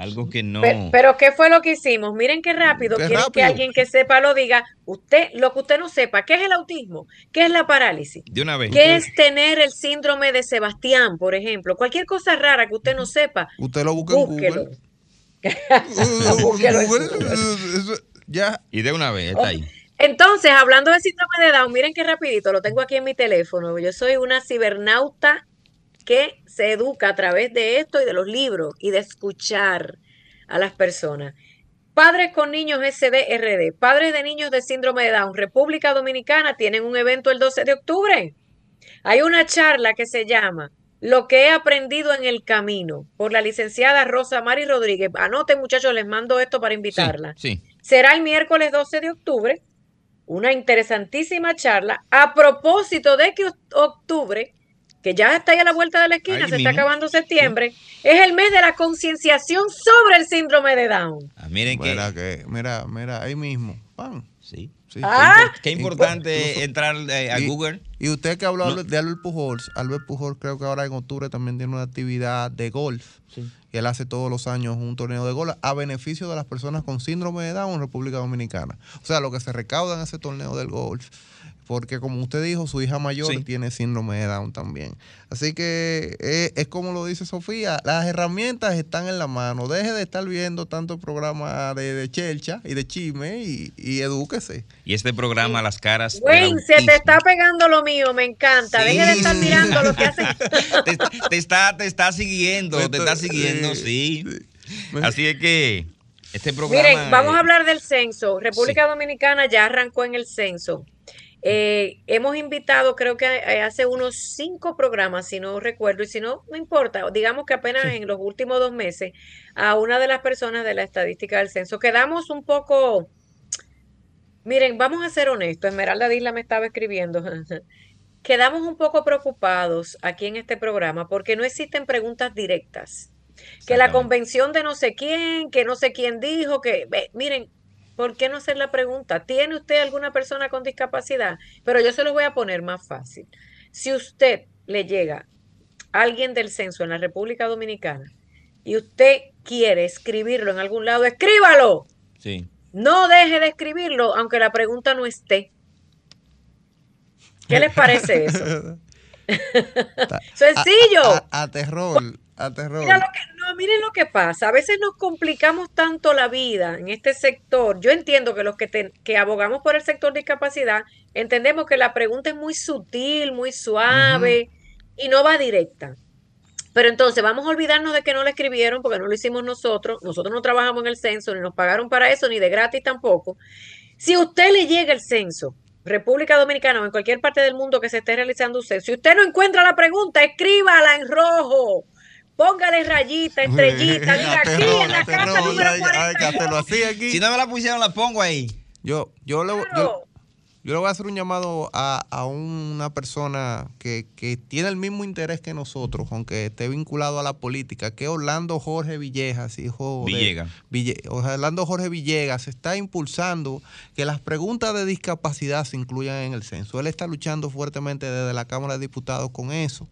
Algo que no. Pero, pero, ¿qué fue lo que hicimos? Miren qué rápido. Quieren rápido. que alguien que sepa lo diga. Usted, lo que usted no sepa, ¿qué es el autismo? ¿Qué es la parálisis? De una vez. ¿Qué es tener el síndrome de Sebastián, por ejemplo? Cualquier cosa rara que usted no sepa. Usted lo busca [laughs] [laughs] búsquelo. en Google. búsquelo en Google. ya. Y de una vez, está ahí. Entonces, hablando de síndrome de Down, miren qué rapidito, lo tengo aquí en mi teléfono. Yo soy una cibernauta que se educa a través de esto y de los libros y de escuchar a las personas. Padres con niños SDRD, padres de niños de síndrome de Down, República Dominicana tienen un evento el 12 de octubre. Hay una charla que se llama Lo que he aprendido en el camino por la licenciada Rosa Mari Rodríguez. Anoten muchachos, les mando esto para invitarla. Sí, sí. Será el miércoles 12 de octubre. Una interesantísima charla a propósito de que octubre que ya está ahí a la vuelta de la esquina, se mismo. está acabando septiembre, es el mes de la concienciación sobre el síndrome de Down. Ah, miren mira que, mira, mira, ahí mismo, pan. Sí. sí. Ah, qué, importante incluso, entrar eh, a y, Google. Y usted que habló no. de Albert Pujols, Albert Pujols creo que ahora en octubre también tiene una actividad de golf. Sí. Y él hace todos los años un torneo de golf a beneficio de las personas con síndrome de Down en República Dominicana. O sea, lo que se recauda en ese torneo del golf porque como usted dijo, su hija mayor sí. tiene síndrome de Down también. Así que es, es, como lo dice Sofía, las herramientas están en la mano. Deje de estar viendo tanto programa de, de chelcha y de chisme y, y, edúquese. Y este programa, Las Caras. Wayne, se te está pegando lo mío, me encanta. Sí. Deje de estar mirando lo que hace. [laughs] te, te, está, te está siguiendo, te está siguiendo, sí. sí. Así es que este programa. Miren, vamos eh, a hablar del censo. República Dominicana ya arrancó en el censo. Eh, hemos invitado, creo que eh, hace unos cinco programas, si no recuerdo, y si no, no importa, digamos que apenas en los últimos dos meses, a una de las personas de la estadística del censo. Quedamos un poco, miren, vamos a ser honestos, Esmeralda Disla me estaba escribiendo, [laughs] quedamos un poco preocupados aquí en este programa porque no existen preguntas directas. Que la convención de no sé quién, que no sé quién dijo, que, miren, ¿por qué no hacer la pregunta? ¿Tiene usted alguna persona con discapacidad? Pero yo se lo voy a poner más fácil. Si usted le llega a alguien del censo en la República Dominicana y usted quiere escribirlo en algún lado, escríbalo. Sí. No deje de escribirlo, aunque la pregunta no esté. ¿Qué les parece eso? [laughs] [laughs] Sencillo. A, a- a terror, a terror. Mira lo que, no, miren lo que pasa. A veces nos complicamos tanto la vida en este sector. Yo entiendo que los que, abogamos por el sector de discapacidad, entendemos que la pregunta es muy sutil, muy suave y no va directa. Pero entonces vamos a olvidarnos de que no le escribieron porque no lo hicimos nosotros. Nosotros no trabajamos en el censo, ni nos pagaron para eso, ni de gratis tampoco. Si usted le llega el censo, República Dominicana o en cualquier parte del mundo que se esté realizando un censo, si usted no encuentra la pregunta, escríbala en rojo. Póngale rayita, estrellita, [laughs] diga aquí en la casa aterror, número ay, ay, que te lo 42. hacía aquí. Si no me la pusieron, la pongo ahí. Yo, yo, le, yo, Claro. Yo le voy a hacer un llamado a, a una persona que, que tiene el mismo interés que nosotros, aunque esté vinculado a la política, que es Orlando Jorge Villegas, hijo de- Villegas. Ville- Orlando Jorge Villegas está impulsando que las preguntas de discapacidad se incluyan en el censo. Él está luchando fuertemente desde la Cámara de Diputados con eso.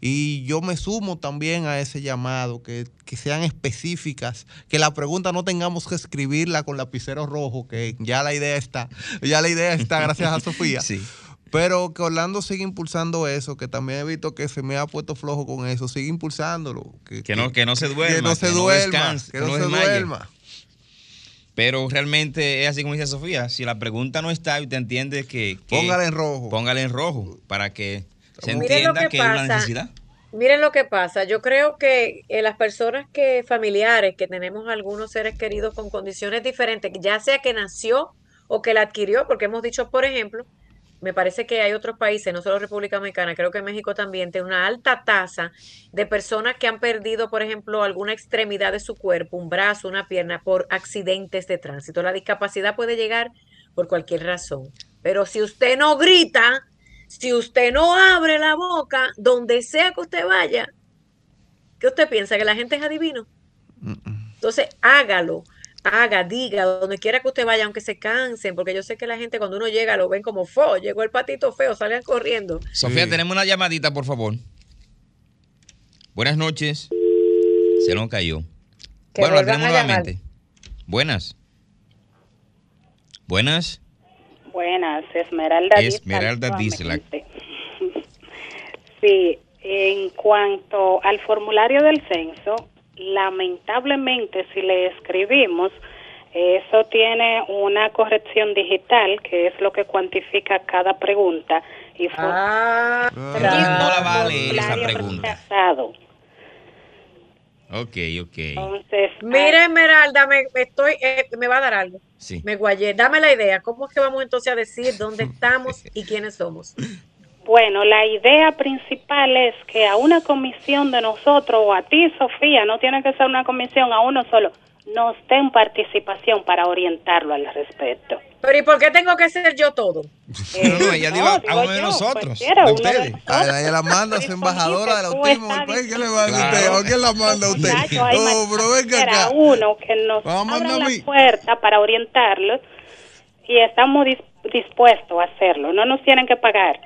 Y yo me sumo también a ese llamado, que, que sean específicas, que la pregunta no tengamos que escribirla con lapicero rojo, que ya la idea está, ya la idea está, gracias a Sofía. [laughs] Sí. Pero que Orlando sigue impulsando eso, que también he visto que se me ha puesto flojo con eso, sigue impulsándolo. Que no, que no se duerma. que no se que duerma, descanse, que no se desmaye. duerma. Pero realmente es así como dice Sofía. Si la pregunta no está y usted entiende que. que- Póngala en rojo. Póngala en rojo para que se entienda que es una necesidad. Miren lo que pasa. Yo creo que eh, las personas que familiares que tenemos algunos seres queridos con condiciones diferentes, ya sea que nació o que la adquirió, porque hemos dicho, por ejemplo, me parece que hay otros países, no solo República Dominicana, creo que México también tiene una alta tasa de personas que han perdido, por ejemplo, alguna extremidad de su cuerpo, un brazo, una pierna, por accidentes de tránsito. La discapacidad puede llegar por cualquier razón. Pero si usted no grita, si usted no abre la boca, donde sea que usted vaya, ¿qué usted piensa? ¿Que la gente es adivino? Entonces, hágalo, haga, diga, donde quiera que usted vaya, aunque se cansen, porque yo sé que la gente cuando uno llega lo ven como fo, llegó el patito feo, salgan corriendo. Sofía, Sí. tenemos una llamadita, por favor. Buenas noches. Se nos cayó. Que bueno, la tenemos nuevamente. Buenas. Buenas. Buenas, Esmeralda Esmeralda. [laughs] Sí, en cuanto al formulario del censo, lamentablemente si le escribimos, eso tiene una corrección digital, que es lo que cuantifica cada pregunta. Y fue Ah, Entonces no la va a leer esa pregunta. rechazado. Ok, ok. Entonces, Mira, Esmeralda, me, me estoy, eh, me va a dar algo. Sí. Me guayé. Dame la idea. ¿Cómo es que vamos entonces a decir dónde [laughs] estamos y quiénes somos? Bueno, la idea principal es que a una comisión de nosotros o a ti, Sofía, no tiene que ser una comisión, a uno solo, nos den participación para orientarlo al respecto. Pero ¿y por qué tengo que ser yo todo? [laughs] No, no, ella dijo a uno de yo, nosotros, de ustedes. A ella la manda a ser embajadora del autismo del país. ¿Qué le va a decir usted? ¿A quién la manda usted? Muchacho, hay Oh, pero venga Era acá. uno que nos Vamos a abra a la mí. puerta para orientarlos y estamos dis- dispuestos a hacerlo. No nos tienen que pagar.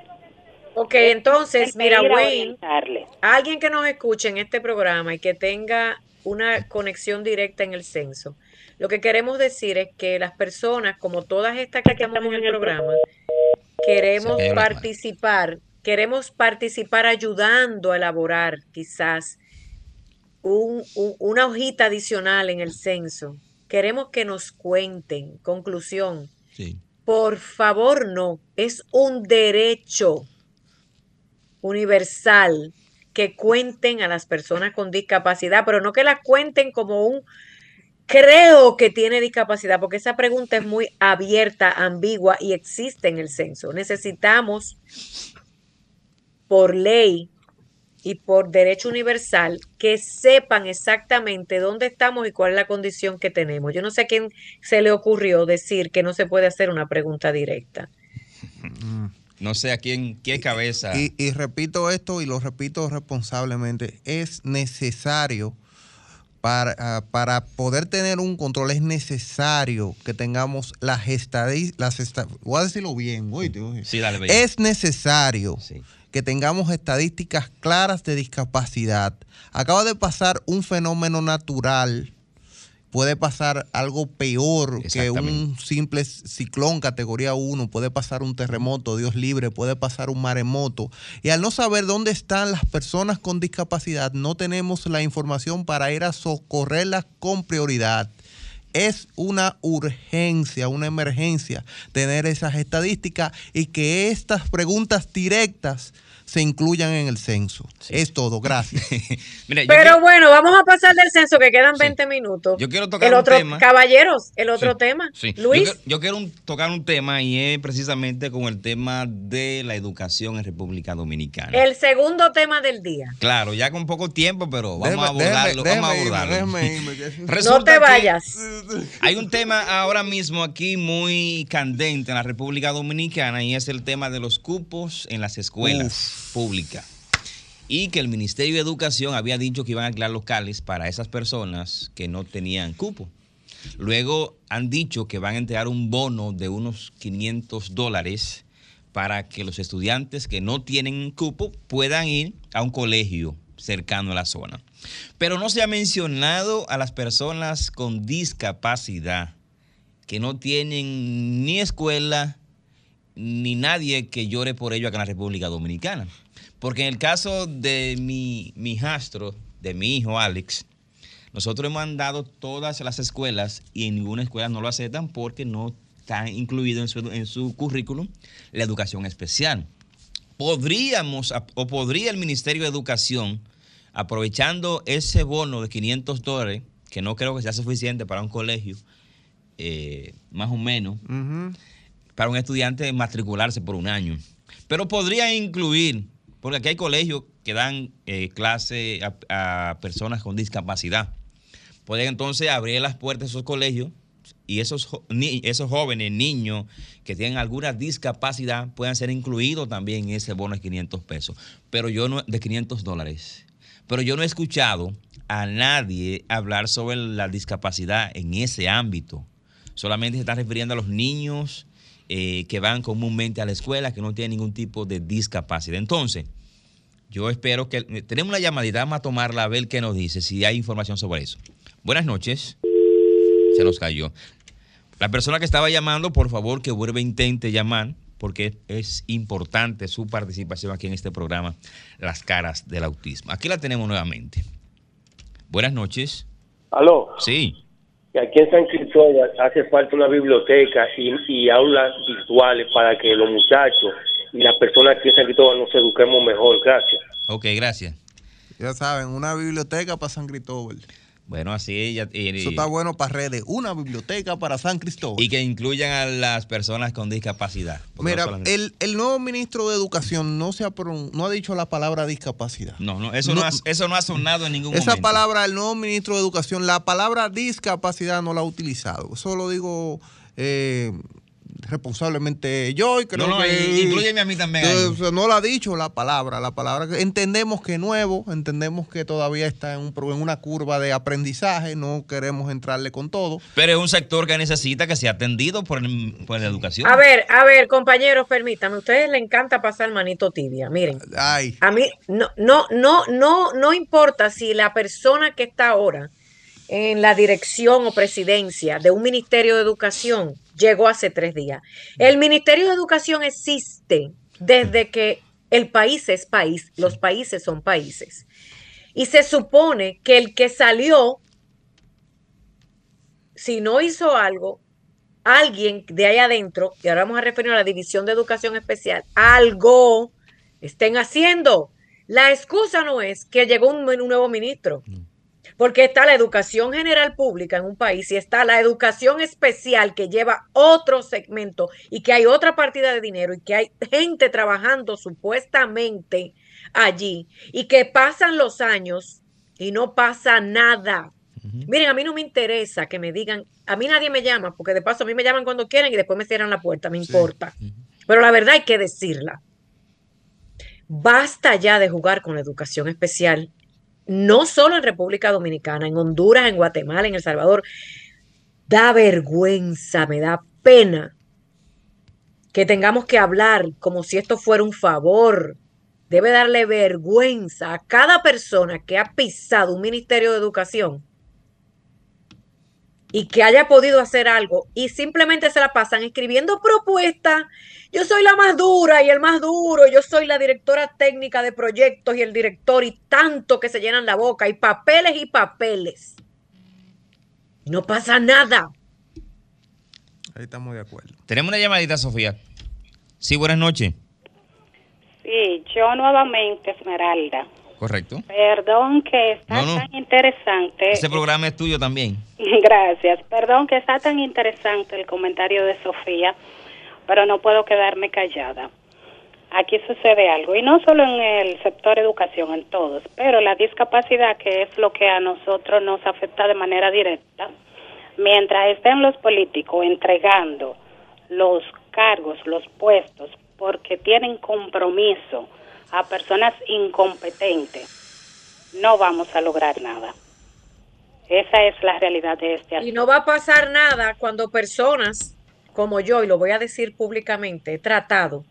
Ok, entonces, mira, Wayne, alguien que nos escuche en este programa y que tenga una conexión directa en el censo, lo que queremos decir es que las personas, como todas estas que estamos en el programa, queremos participar, queremos participar ayudando a elaborar quizás un- un- una hojita adicional en el censo. Queremos que nos cuenten. Conclusión. Sí. Por favor, no. Es un derecho universal que cuenten a las personas con discapacidad, pero no que las cuenten como un creo que tiene discapacidad, porque esa pregunta es muy abierta, ambigua y existe en el censo. Necesitamos, por ley y por derecho universal, que sepan exactamente dónde estamos y cuál es la condición que tenemos. Yo no sé a quién se le ocurrió decir que no se puede hacer una pregunta directa. No sé a quién, qué cabeza. Y, y repito esto y lo repito responsablemente, es necesario para, ah, para poder tener un control, es necesario que tengamos las estadísticas, voy a decirlo bien, oíste. Sí, dale, es necesario Sí. que tengamos estadísticas claras de discapacidad. Acaba de pasar un fenómeno natural, puede pasar algo peor que un simple ciclón categoría 1, puede pasar un terremoto, Dios libre, puede pasar un maremoto. Y al no saber dónde están las personas con discapacidad, no tenemos la información para ir a socorrerlas con prioridad. Es una urgencia, una emergencia tener esas estadísticas y que estas preguntas directas se incluyan en el censo. Es todo, gracias. [laughs] Mira, Pero quiero- bueno, vamos a pasar del censo que quedan Sí. 20 minutos. Yo quiero tocar el un otro, tema. Caballeros, el otro Sí, tema. sí. Yo Luis. quiero- Yo, quiero un- tocar un tema y es precisamente con el tema de la educación en República Dominicana. El segundo tema del día. Claro, ya con poco tiempo, pero vamos a abordarlo. déjeme- vamos a déjeme abordarlo. irme, [laughs] No te vayas. Hay un tema ahora mismo aquí muy candente en la República Dominicana y es el tema de los cupos en las escuelas públicas. Y que el Ministerio de Educación había dicho que iban a alquilar locales para esas personas que no tenían cupo. Luego han dicho que van a entregar un bono de unos 500 dólares para que los estudiantes que no tienen cupo puedan ir a un colegio cercano a la zona. Pero no se ha mencionado a las personas con discapacidad que no tienen ni escuela ni nadie que llore por ello acá en la República Dominicana. Porque en el caso de mi, mi hijastro, de mi hijo Alex, nosotros hemos mandado todas las escuelas y en ninguna escuela no lo aceptan porque no está incluido en su, en su currículum la educación especial. Podríamos, o podría el Ministerio de Educación, aprovechando ese bono de 500 dólares, que no creo que sea suficiente para un colegio, eh, más o menos. Para un estudiante matricularse por un año. Pero podría incluir, porque aquí hay colegios que dan eh, clase a, personas con discapacidad. Pueden entonces abrir las puertas de esos colegios y esos, esos jóvenes, niños que tienen alguna discapacidad puedan ser incluidos también en ese bono de 500 pesos. Pero yo no, de 500 dólares. Pero yo no he escuchado a nadie hablar sobre la discapacidad en ese ámbito. Solamente se está refiriendo a los niños eh, que van comúnmente a la escuela, que no tienen ningún tipo de discapacidad. Entonces, yo espero que... Tenemos una llamadita, vamos a tomarla a ver qué nos dice, si hay información sobre eso. Buenas noches. Se nos cayó. La persona que estaba llamando, por favor, que vuelva e intente llamar, porque es importante su participación aquí en este programa, Las Caras del Autismo. Aquí la tenemos nuevamente. Buenas noches. Aló, Sí. Que aquí en San Cristóbal hace falta una biblioteca y, y aulas virtuales para que los muchachos y las personas aquí en San Cristóbal nos eduquemos mejor. Gracias. Ok, gracias. Ya saben, una biblioteca para San Cristóbal. Bueno, así ella... Eso está bueno para redes. Una biblioteca para San Cristóbal. Y que incluyan a las personas con discapacidad. no Mira, el, el nuevo ministro de Educación no se ha pron- no ha dicho la palabra discapacidad. no, no, eso no, no- ha, eso no ha sonado en ningún Esa momento. palabra, el nuevo ministro de Educación, la palabra discapacidad no la ha utilizado. Eso lo digo eh, responsablemente yo y creo No, no, que... inclúyeme a mí también sea, no la ha dicho la palabra, la palabra que entendemos que es nuevo, entendemos que todavía está en, un, pro- en una curva de aprendizaje, no queremos entrarle con todo. Pero es un sector que necesita que sea atendido por, el- por la educación. A ver, a ver, compañeros, permítame. A ustedes les encanta pasar manito tibia. Miren, Ay, a mí no, no, no, no, no importa si la persona que está ahora en la dirección o presidencia de un ministerio de educación llegó hace tres días. El ministerio de educación existe desde que el país es país, los países son países. Y se supone que el que salió, si no hizo algo, alguien de ahí adentro, y ahora vamos a referirnos a la División de Educación Especial, algo estén haciendo. La excusa no es que llegó un, un nuevo ministro, porque está la educación general pública en un país y está la educación especial que lleva otro segmento y que hay otra partida de dinero y que hay gente trabajando supuestamente allí y que pasan los años y no pasa nada. Miren, a mí no me interesa que me digan, a mí nadie me llama, porque de paso a mí me llaman cuando quieren y después me cierran la puerta, me importa. Pero la verdad hay que decirla. Basta ya de jugar con la educación especial, no solo en República Dominicana, en Honduras, en Guatemala, en El Salvador. Da vergüenza, me da pena que tengamos que hablar como si esto fuera un favor. Debe darle vergüenza a cada persona que ha pisado un ministerio de educación y que haya podido hacer algo y simplemente se la pasan escribiendo propuestas. Yo soy la más dura y el más duro, yo soy la directora técnica de proyectos y el director y tanto que se llenan la boca y papeles y papeles. Y no pasa nada. Ahí estamos de acuerdo. Tenemos una llamadita, Sofía. Sí, buenas noches. Sí, yo nuevamente, Esmeralda. Correcto. Perdón que está No, no. tan interesante. Ese programa es tuyo también. [laughs] Gracias. Perdón que está tan interesante el comentario de Sofía, pero no puedo quedarme callada. Aquí sucede algo, y no solo en el sector educación, en todos, pero la discapacidad, que es lo que a nosotros nos afecta de manera directa, mientras estén los políticos entregando los cargos, los puestos, porque tienen compromiso a personas incompetentes, no vamos a lograr nada. Esa es la realidad de este Y no va a pasar nada cuando personas como yo, y lo voy a decir públicamente, he tratado,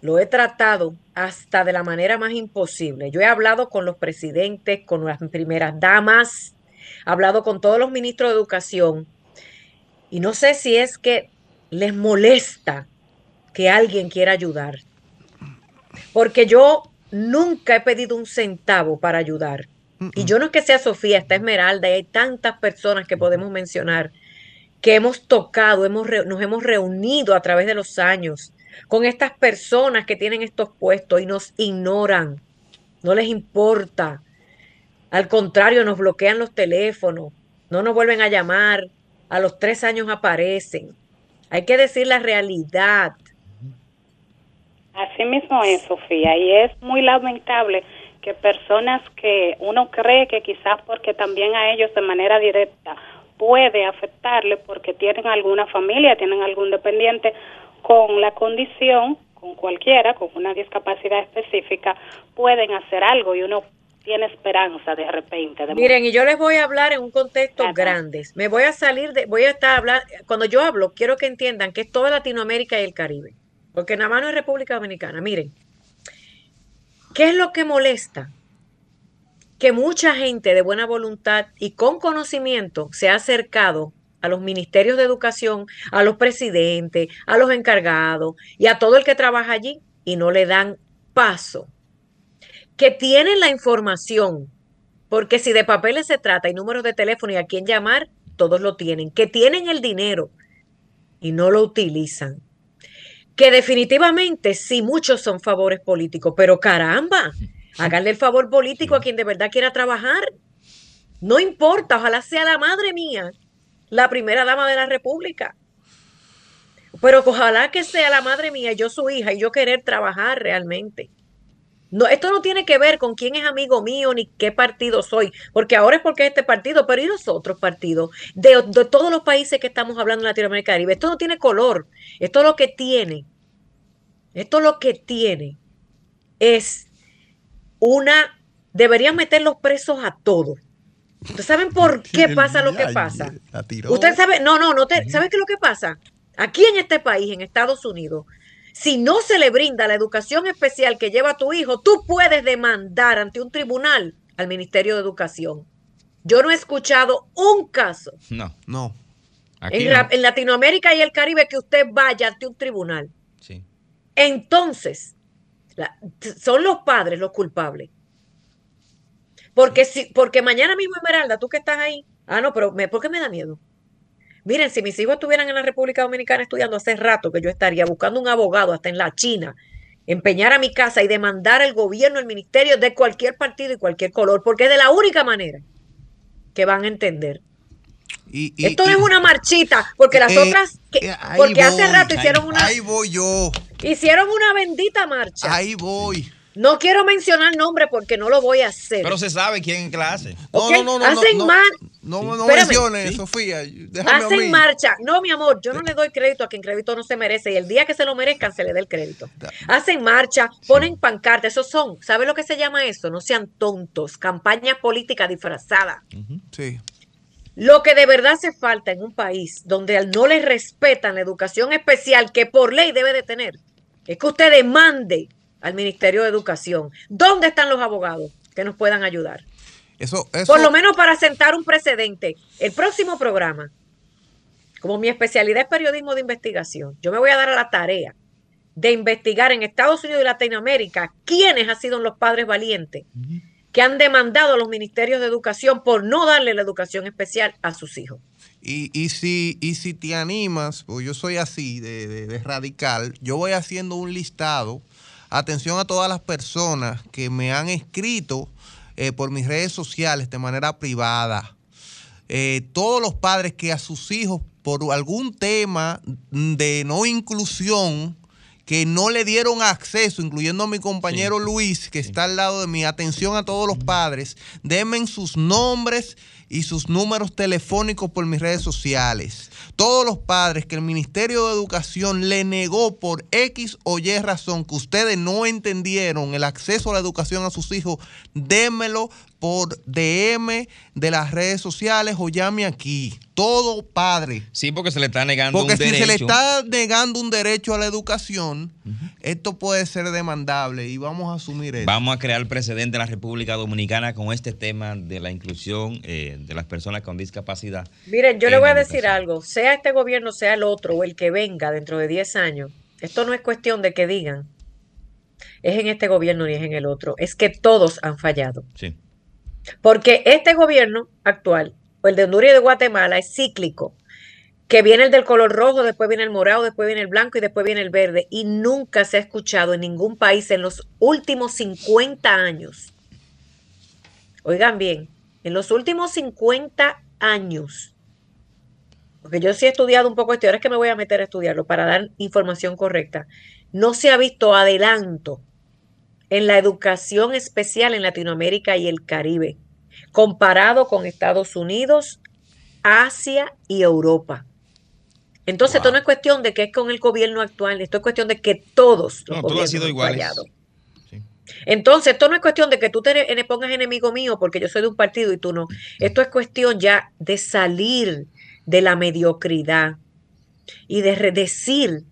lo he tratado hasta de la manera más imposible. Yo he hablado con los presidentes, con las primeras damas, he hablado con todos los ministros de educación, y no sé si es que les molesta que alguien quiera ayudar, porque yo nunca he pedido un centavo para ayudar. Y yo no es que sea Sofía, está Esmeralda, y hay tantas personas que podemos mencionar que hemos tocado, hemos re- nos hemos reunido a través de los años con estas personas que tienen estos puestos y nos ignoran, no les importa. Al contrario, nos bloquean los teléfonos, no nos vuelven a llamar, a los tres años aparecen. Hay que decir la realidad. Así mismo es, Sofía, y es muy lamentable que personas que uno cree que quizás porque también a ellos de manera directa puede afectarle porque tienen alguna familia, tienen algún dependiente con la condición, con cualquiera, con una discapacidad específica, pueden hacer algo y uno tiene esperanza de repente. de Miren, y yo les voy a hablar en un contexto grande. Me voy a salir de, voy a estar hablando, cuando yo hablo, quiero que entiendan que es toda Latinoamérica y el Caribe, porque nada más no es República Dominicana. Miren, ¿qué es lo que molesta? Que mucha gente de buena voluntad y con conocimiento se ha acercado a los ministerios de educación, a los presidentes, a los encargados y a todo el que trabaja allí y no le dan paso que tienen la información, porque si de papeles se trata y números de teléfono y a quién llamar, todos lo tienen, que tienen el dinero y no lo utilizan. Que definitivamente sí, muchos son favores políticos, pero caramba, háganle el favor político a quien de verdad quiera trabajar. No importa, ojalá sea la madre mía, la primera dama de la República. Pero ojalá que sea la madre mía, yo su hija, y yo querer trabajar realmente. No, esto no tiene que ver con quién es amigo mío ni qué partido soy, porque ahora es porque es este partido, pero y los otros partidos de, de todos los países que estamos hablando en Latinoamérica y Caribe. Esto no tiene color, esto lo que tiene, esto lo que tiene es una, deberían meter los presos a todos. ¿Ustedes saben por [laughs] qué pasa lo que pasa? La tiró. Usted sabe, no, no, no, te, ¿sabe qué es lo que pasa? Aquí en este país, en Estados Unidos, si no se le brinda la educación especial que lleva tu hijo, tú puedes demandar ante un tribunal al Ministerio de Educación. Yo no he escuchado un caso No. No. Aquí en, no. la- en Latinoamérica y el Caribe que usted vaya ante un tribunal. Sí. Entonces, la- son los padres los culpables. Porque si, porque mañana mismo, Esmeralda, tú que estás ahí, ah, no, pero me, ¿por qué me da miedo? Miren, si mis hijos estuvieran en la República Dominicana estudiando hace rato que yo estaría buscando un abogado hasta en la China, empeñar a mi casa y demandar al gobierno, el ministerio de cualquier partido y cualquier color, porque es de la única manera que van a entender. Y, y- Esto y- es una marchita, porque las eh, otras, que- eh, ahí porque hace voy, rato ahí- hicieron una, Ahí voy yo, hicieron una bendita marcha. ahí voy. No quiero mencionar nombre porque no lo voy a hacer. Pero se sabe quién en clase. No, Ok, no, no, no, hacen mar- no, no, no menciones, Sí. Sofía. Hacen mí. marcha. No, mi amor, yo no le doy crédito a quien crédito no se merece y el día que se lo merezcan se le dé el crédito. Hacen marcha, ponen pancarta, esos son, ¿sabe lo que se llama eso? No sean tontos, campaña política disfrazada. Sí. Lo que de verdad hace falta en un país donde al no le respetan la educación especial que por ley debe de tener, es que usted demande al Ministerio de Educación. ¿Dónde están los abogados que nos puedan ayudar? Eso, eso, Por lo menos para sentar un precedente. El próximo programa, como mi especialidad es periodismo de investigación, yo me voy a dar a la tarea de investigar en Estados Unidos y Latinoamérica quiénes han sido los padres valientes que han demandado a los ministerios de educación por no darle la educación especial a sus hijos. Y, y, si, y si te animas, pues yo soy así de, de- de radical, yo voy haciendo un listado. Atención a todas las personas que me han escrito eh, por mis redes sociales de manera privada. Eh, todos los padres que a sus hijos, por algún tema de no inclusión, que no le dieron acceso, incluyendo a mi compañero Luis, que está al lado de mí, atención a todos los padres, denme sus nombres y sus números telefónicos por mis redes sociales. Todos los padres que el Ministerio de Educación le negó por X o Y razón que ustedes no entendieron el acceso a la educación a sus hijos, démelo por DM de las redes sociales o llame aquí. Todo padre. Sí, porque se le está negando Porque un si derecho. se le está negando un derecho a la educación, esto puede ser demandable y vamos a asumir eso. Vamos a crear precedente en la República Dominicana con este tema de la inclusión eh, de las personas con discapacidad. Miren, yo le voy a decir educación. algo, sea este gobierno, sea el otro o el que venga dentro de 10 años, esto no es cuestión de que digan, es en este gobierno ni es en el otro, es que todos han fallado. Sí. Porque este gobierno actual, el de Honduras y de Guatemala, es cíclico. Que viene el del color rojo, después viene el morado, después viene el blanco y después viene el verde. Y nunca se ha escuchado en ningún país en los últimos 50 años. Oigan bien, en los últimos 50 años, porque yo sí he estudiado un poco esto, ahora es que me voy a meter a estudiarlo para dar información correcta, no se ha visto adelanto en la educación especial en Latinoamérica y el Caribe, comparado con Estados Unidos, Asia y Europa. Entonces, esto no es cuestión de que es con el gobierno actual, esto es cuestión de que todos los No, todo ha gobiernos sido han iguales. Sí. Entonces, esto no es cuestión de que tú te pongas enemigo mío porque yo soy de un partido y tú no. Esto es cuestión ya de salir de la mediocridad y de decir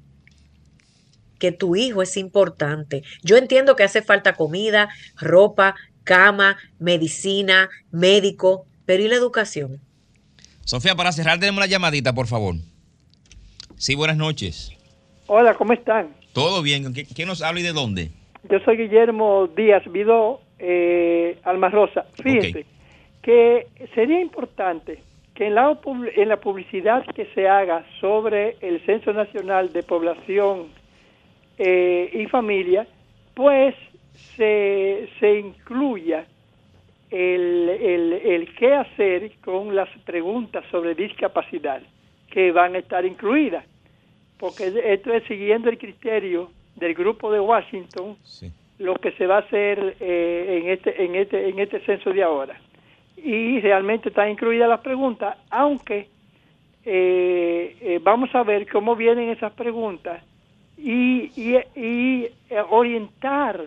que tu hijo es importante. Yo entiendo que hace falta comida, ropa, cama, medicina, médico, pero ¿y la educación? Sofía, para cerrar, tenemos la llamadita, por favor. Sí, buenas noches. Hola, ¿cómo están? ¿Todo bien? ¿Con qué- ¿Quién nos habla y de dónde? Yo soy Guillermo Díaz Vidó, eh, Alma Rosa. Fíjense que sería importante que en la, en la publicidad que se haga sobre el Censo Nacional de Población eh, y Familia, pues se, se incluya el, el, el qué hacer con las preguntas sobre discapacidad que van a estar incluidas. Porque esto es siguiendo el criterio del grupo de Washington, Sí. lo que se va a hacer eh, en este en este en este censo de ahora y realmente están incluidas las preguntas aunque eh, eh, vamos a ver cómo vienen esas preguntas y, y, y, eh, orientar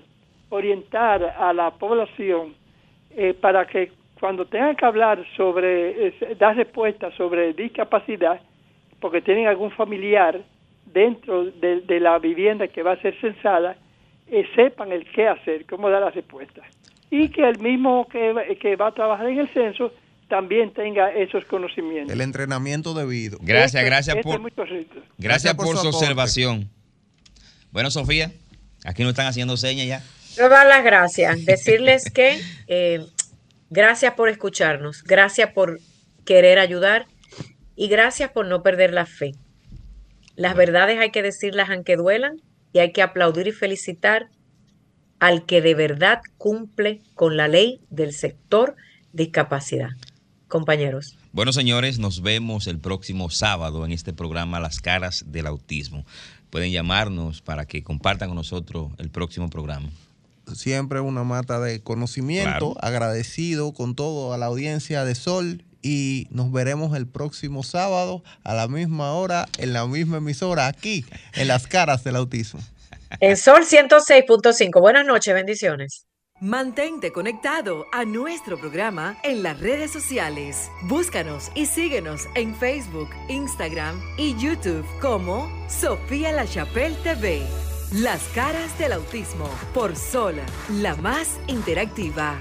orientar a la población eh, para que cuando tengan que hablar sobre eh, dar respuestas sobre discapacidad porque tienen algún familiar dentro de, de la vivienda que va a ser censada eh, sepan el qué hacer, cómo dar la respuesta. Y que el mismo que, va- que va a trabajar en el censo también tenga esos conocimientos. El entrenamiento debido. Gracias, Esto- gracias esto por, gracias Gracias por por su su aporte. observación. Bueno, Sofía, aquí nos están haciendo señas ya. Quiero dar las gracias, decirles que eh, gracias por escucharnos, gracias por querer ayudar y gracias por no perder la fe. Las verdades hay que decirlas aunque duelan y hay que aplaudir y felicitar al que de verdad cumple con la ley del sector discapacidad. Compañeros. Bueno, señores, nos vemos el próximo sábado en este programa Las caras del autismo. Pueden llamarnos para que compartan con nosotros el próximo programa. Siempre una mata de conocimiento, agradecido con todo a la audiencia de Sol y nos veremos el próximo sábado a la misma hora en la misma emisora aquí en Las caras del autismo. En Sol 106.5. Buenas noches, bendiciones. Mantente conectado a nuestro programa en las redes sociales. Búscanos y síguenos en Facebook, Instagram y YouTube como Sofía La Chapelle TV. Las caras del autismo por Sol, la más interactiva.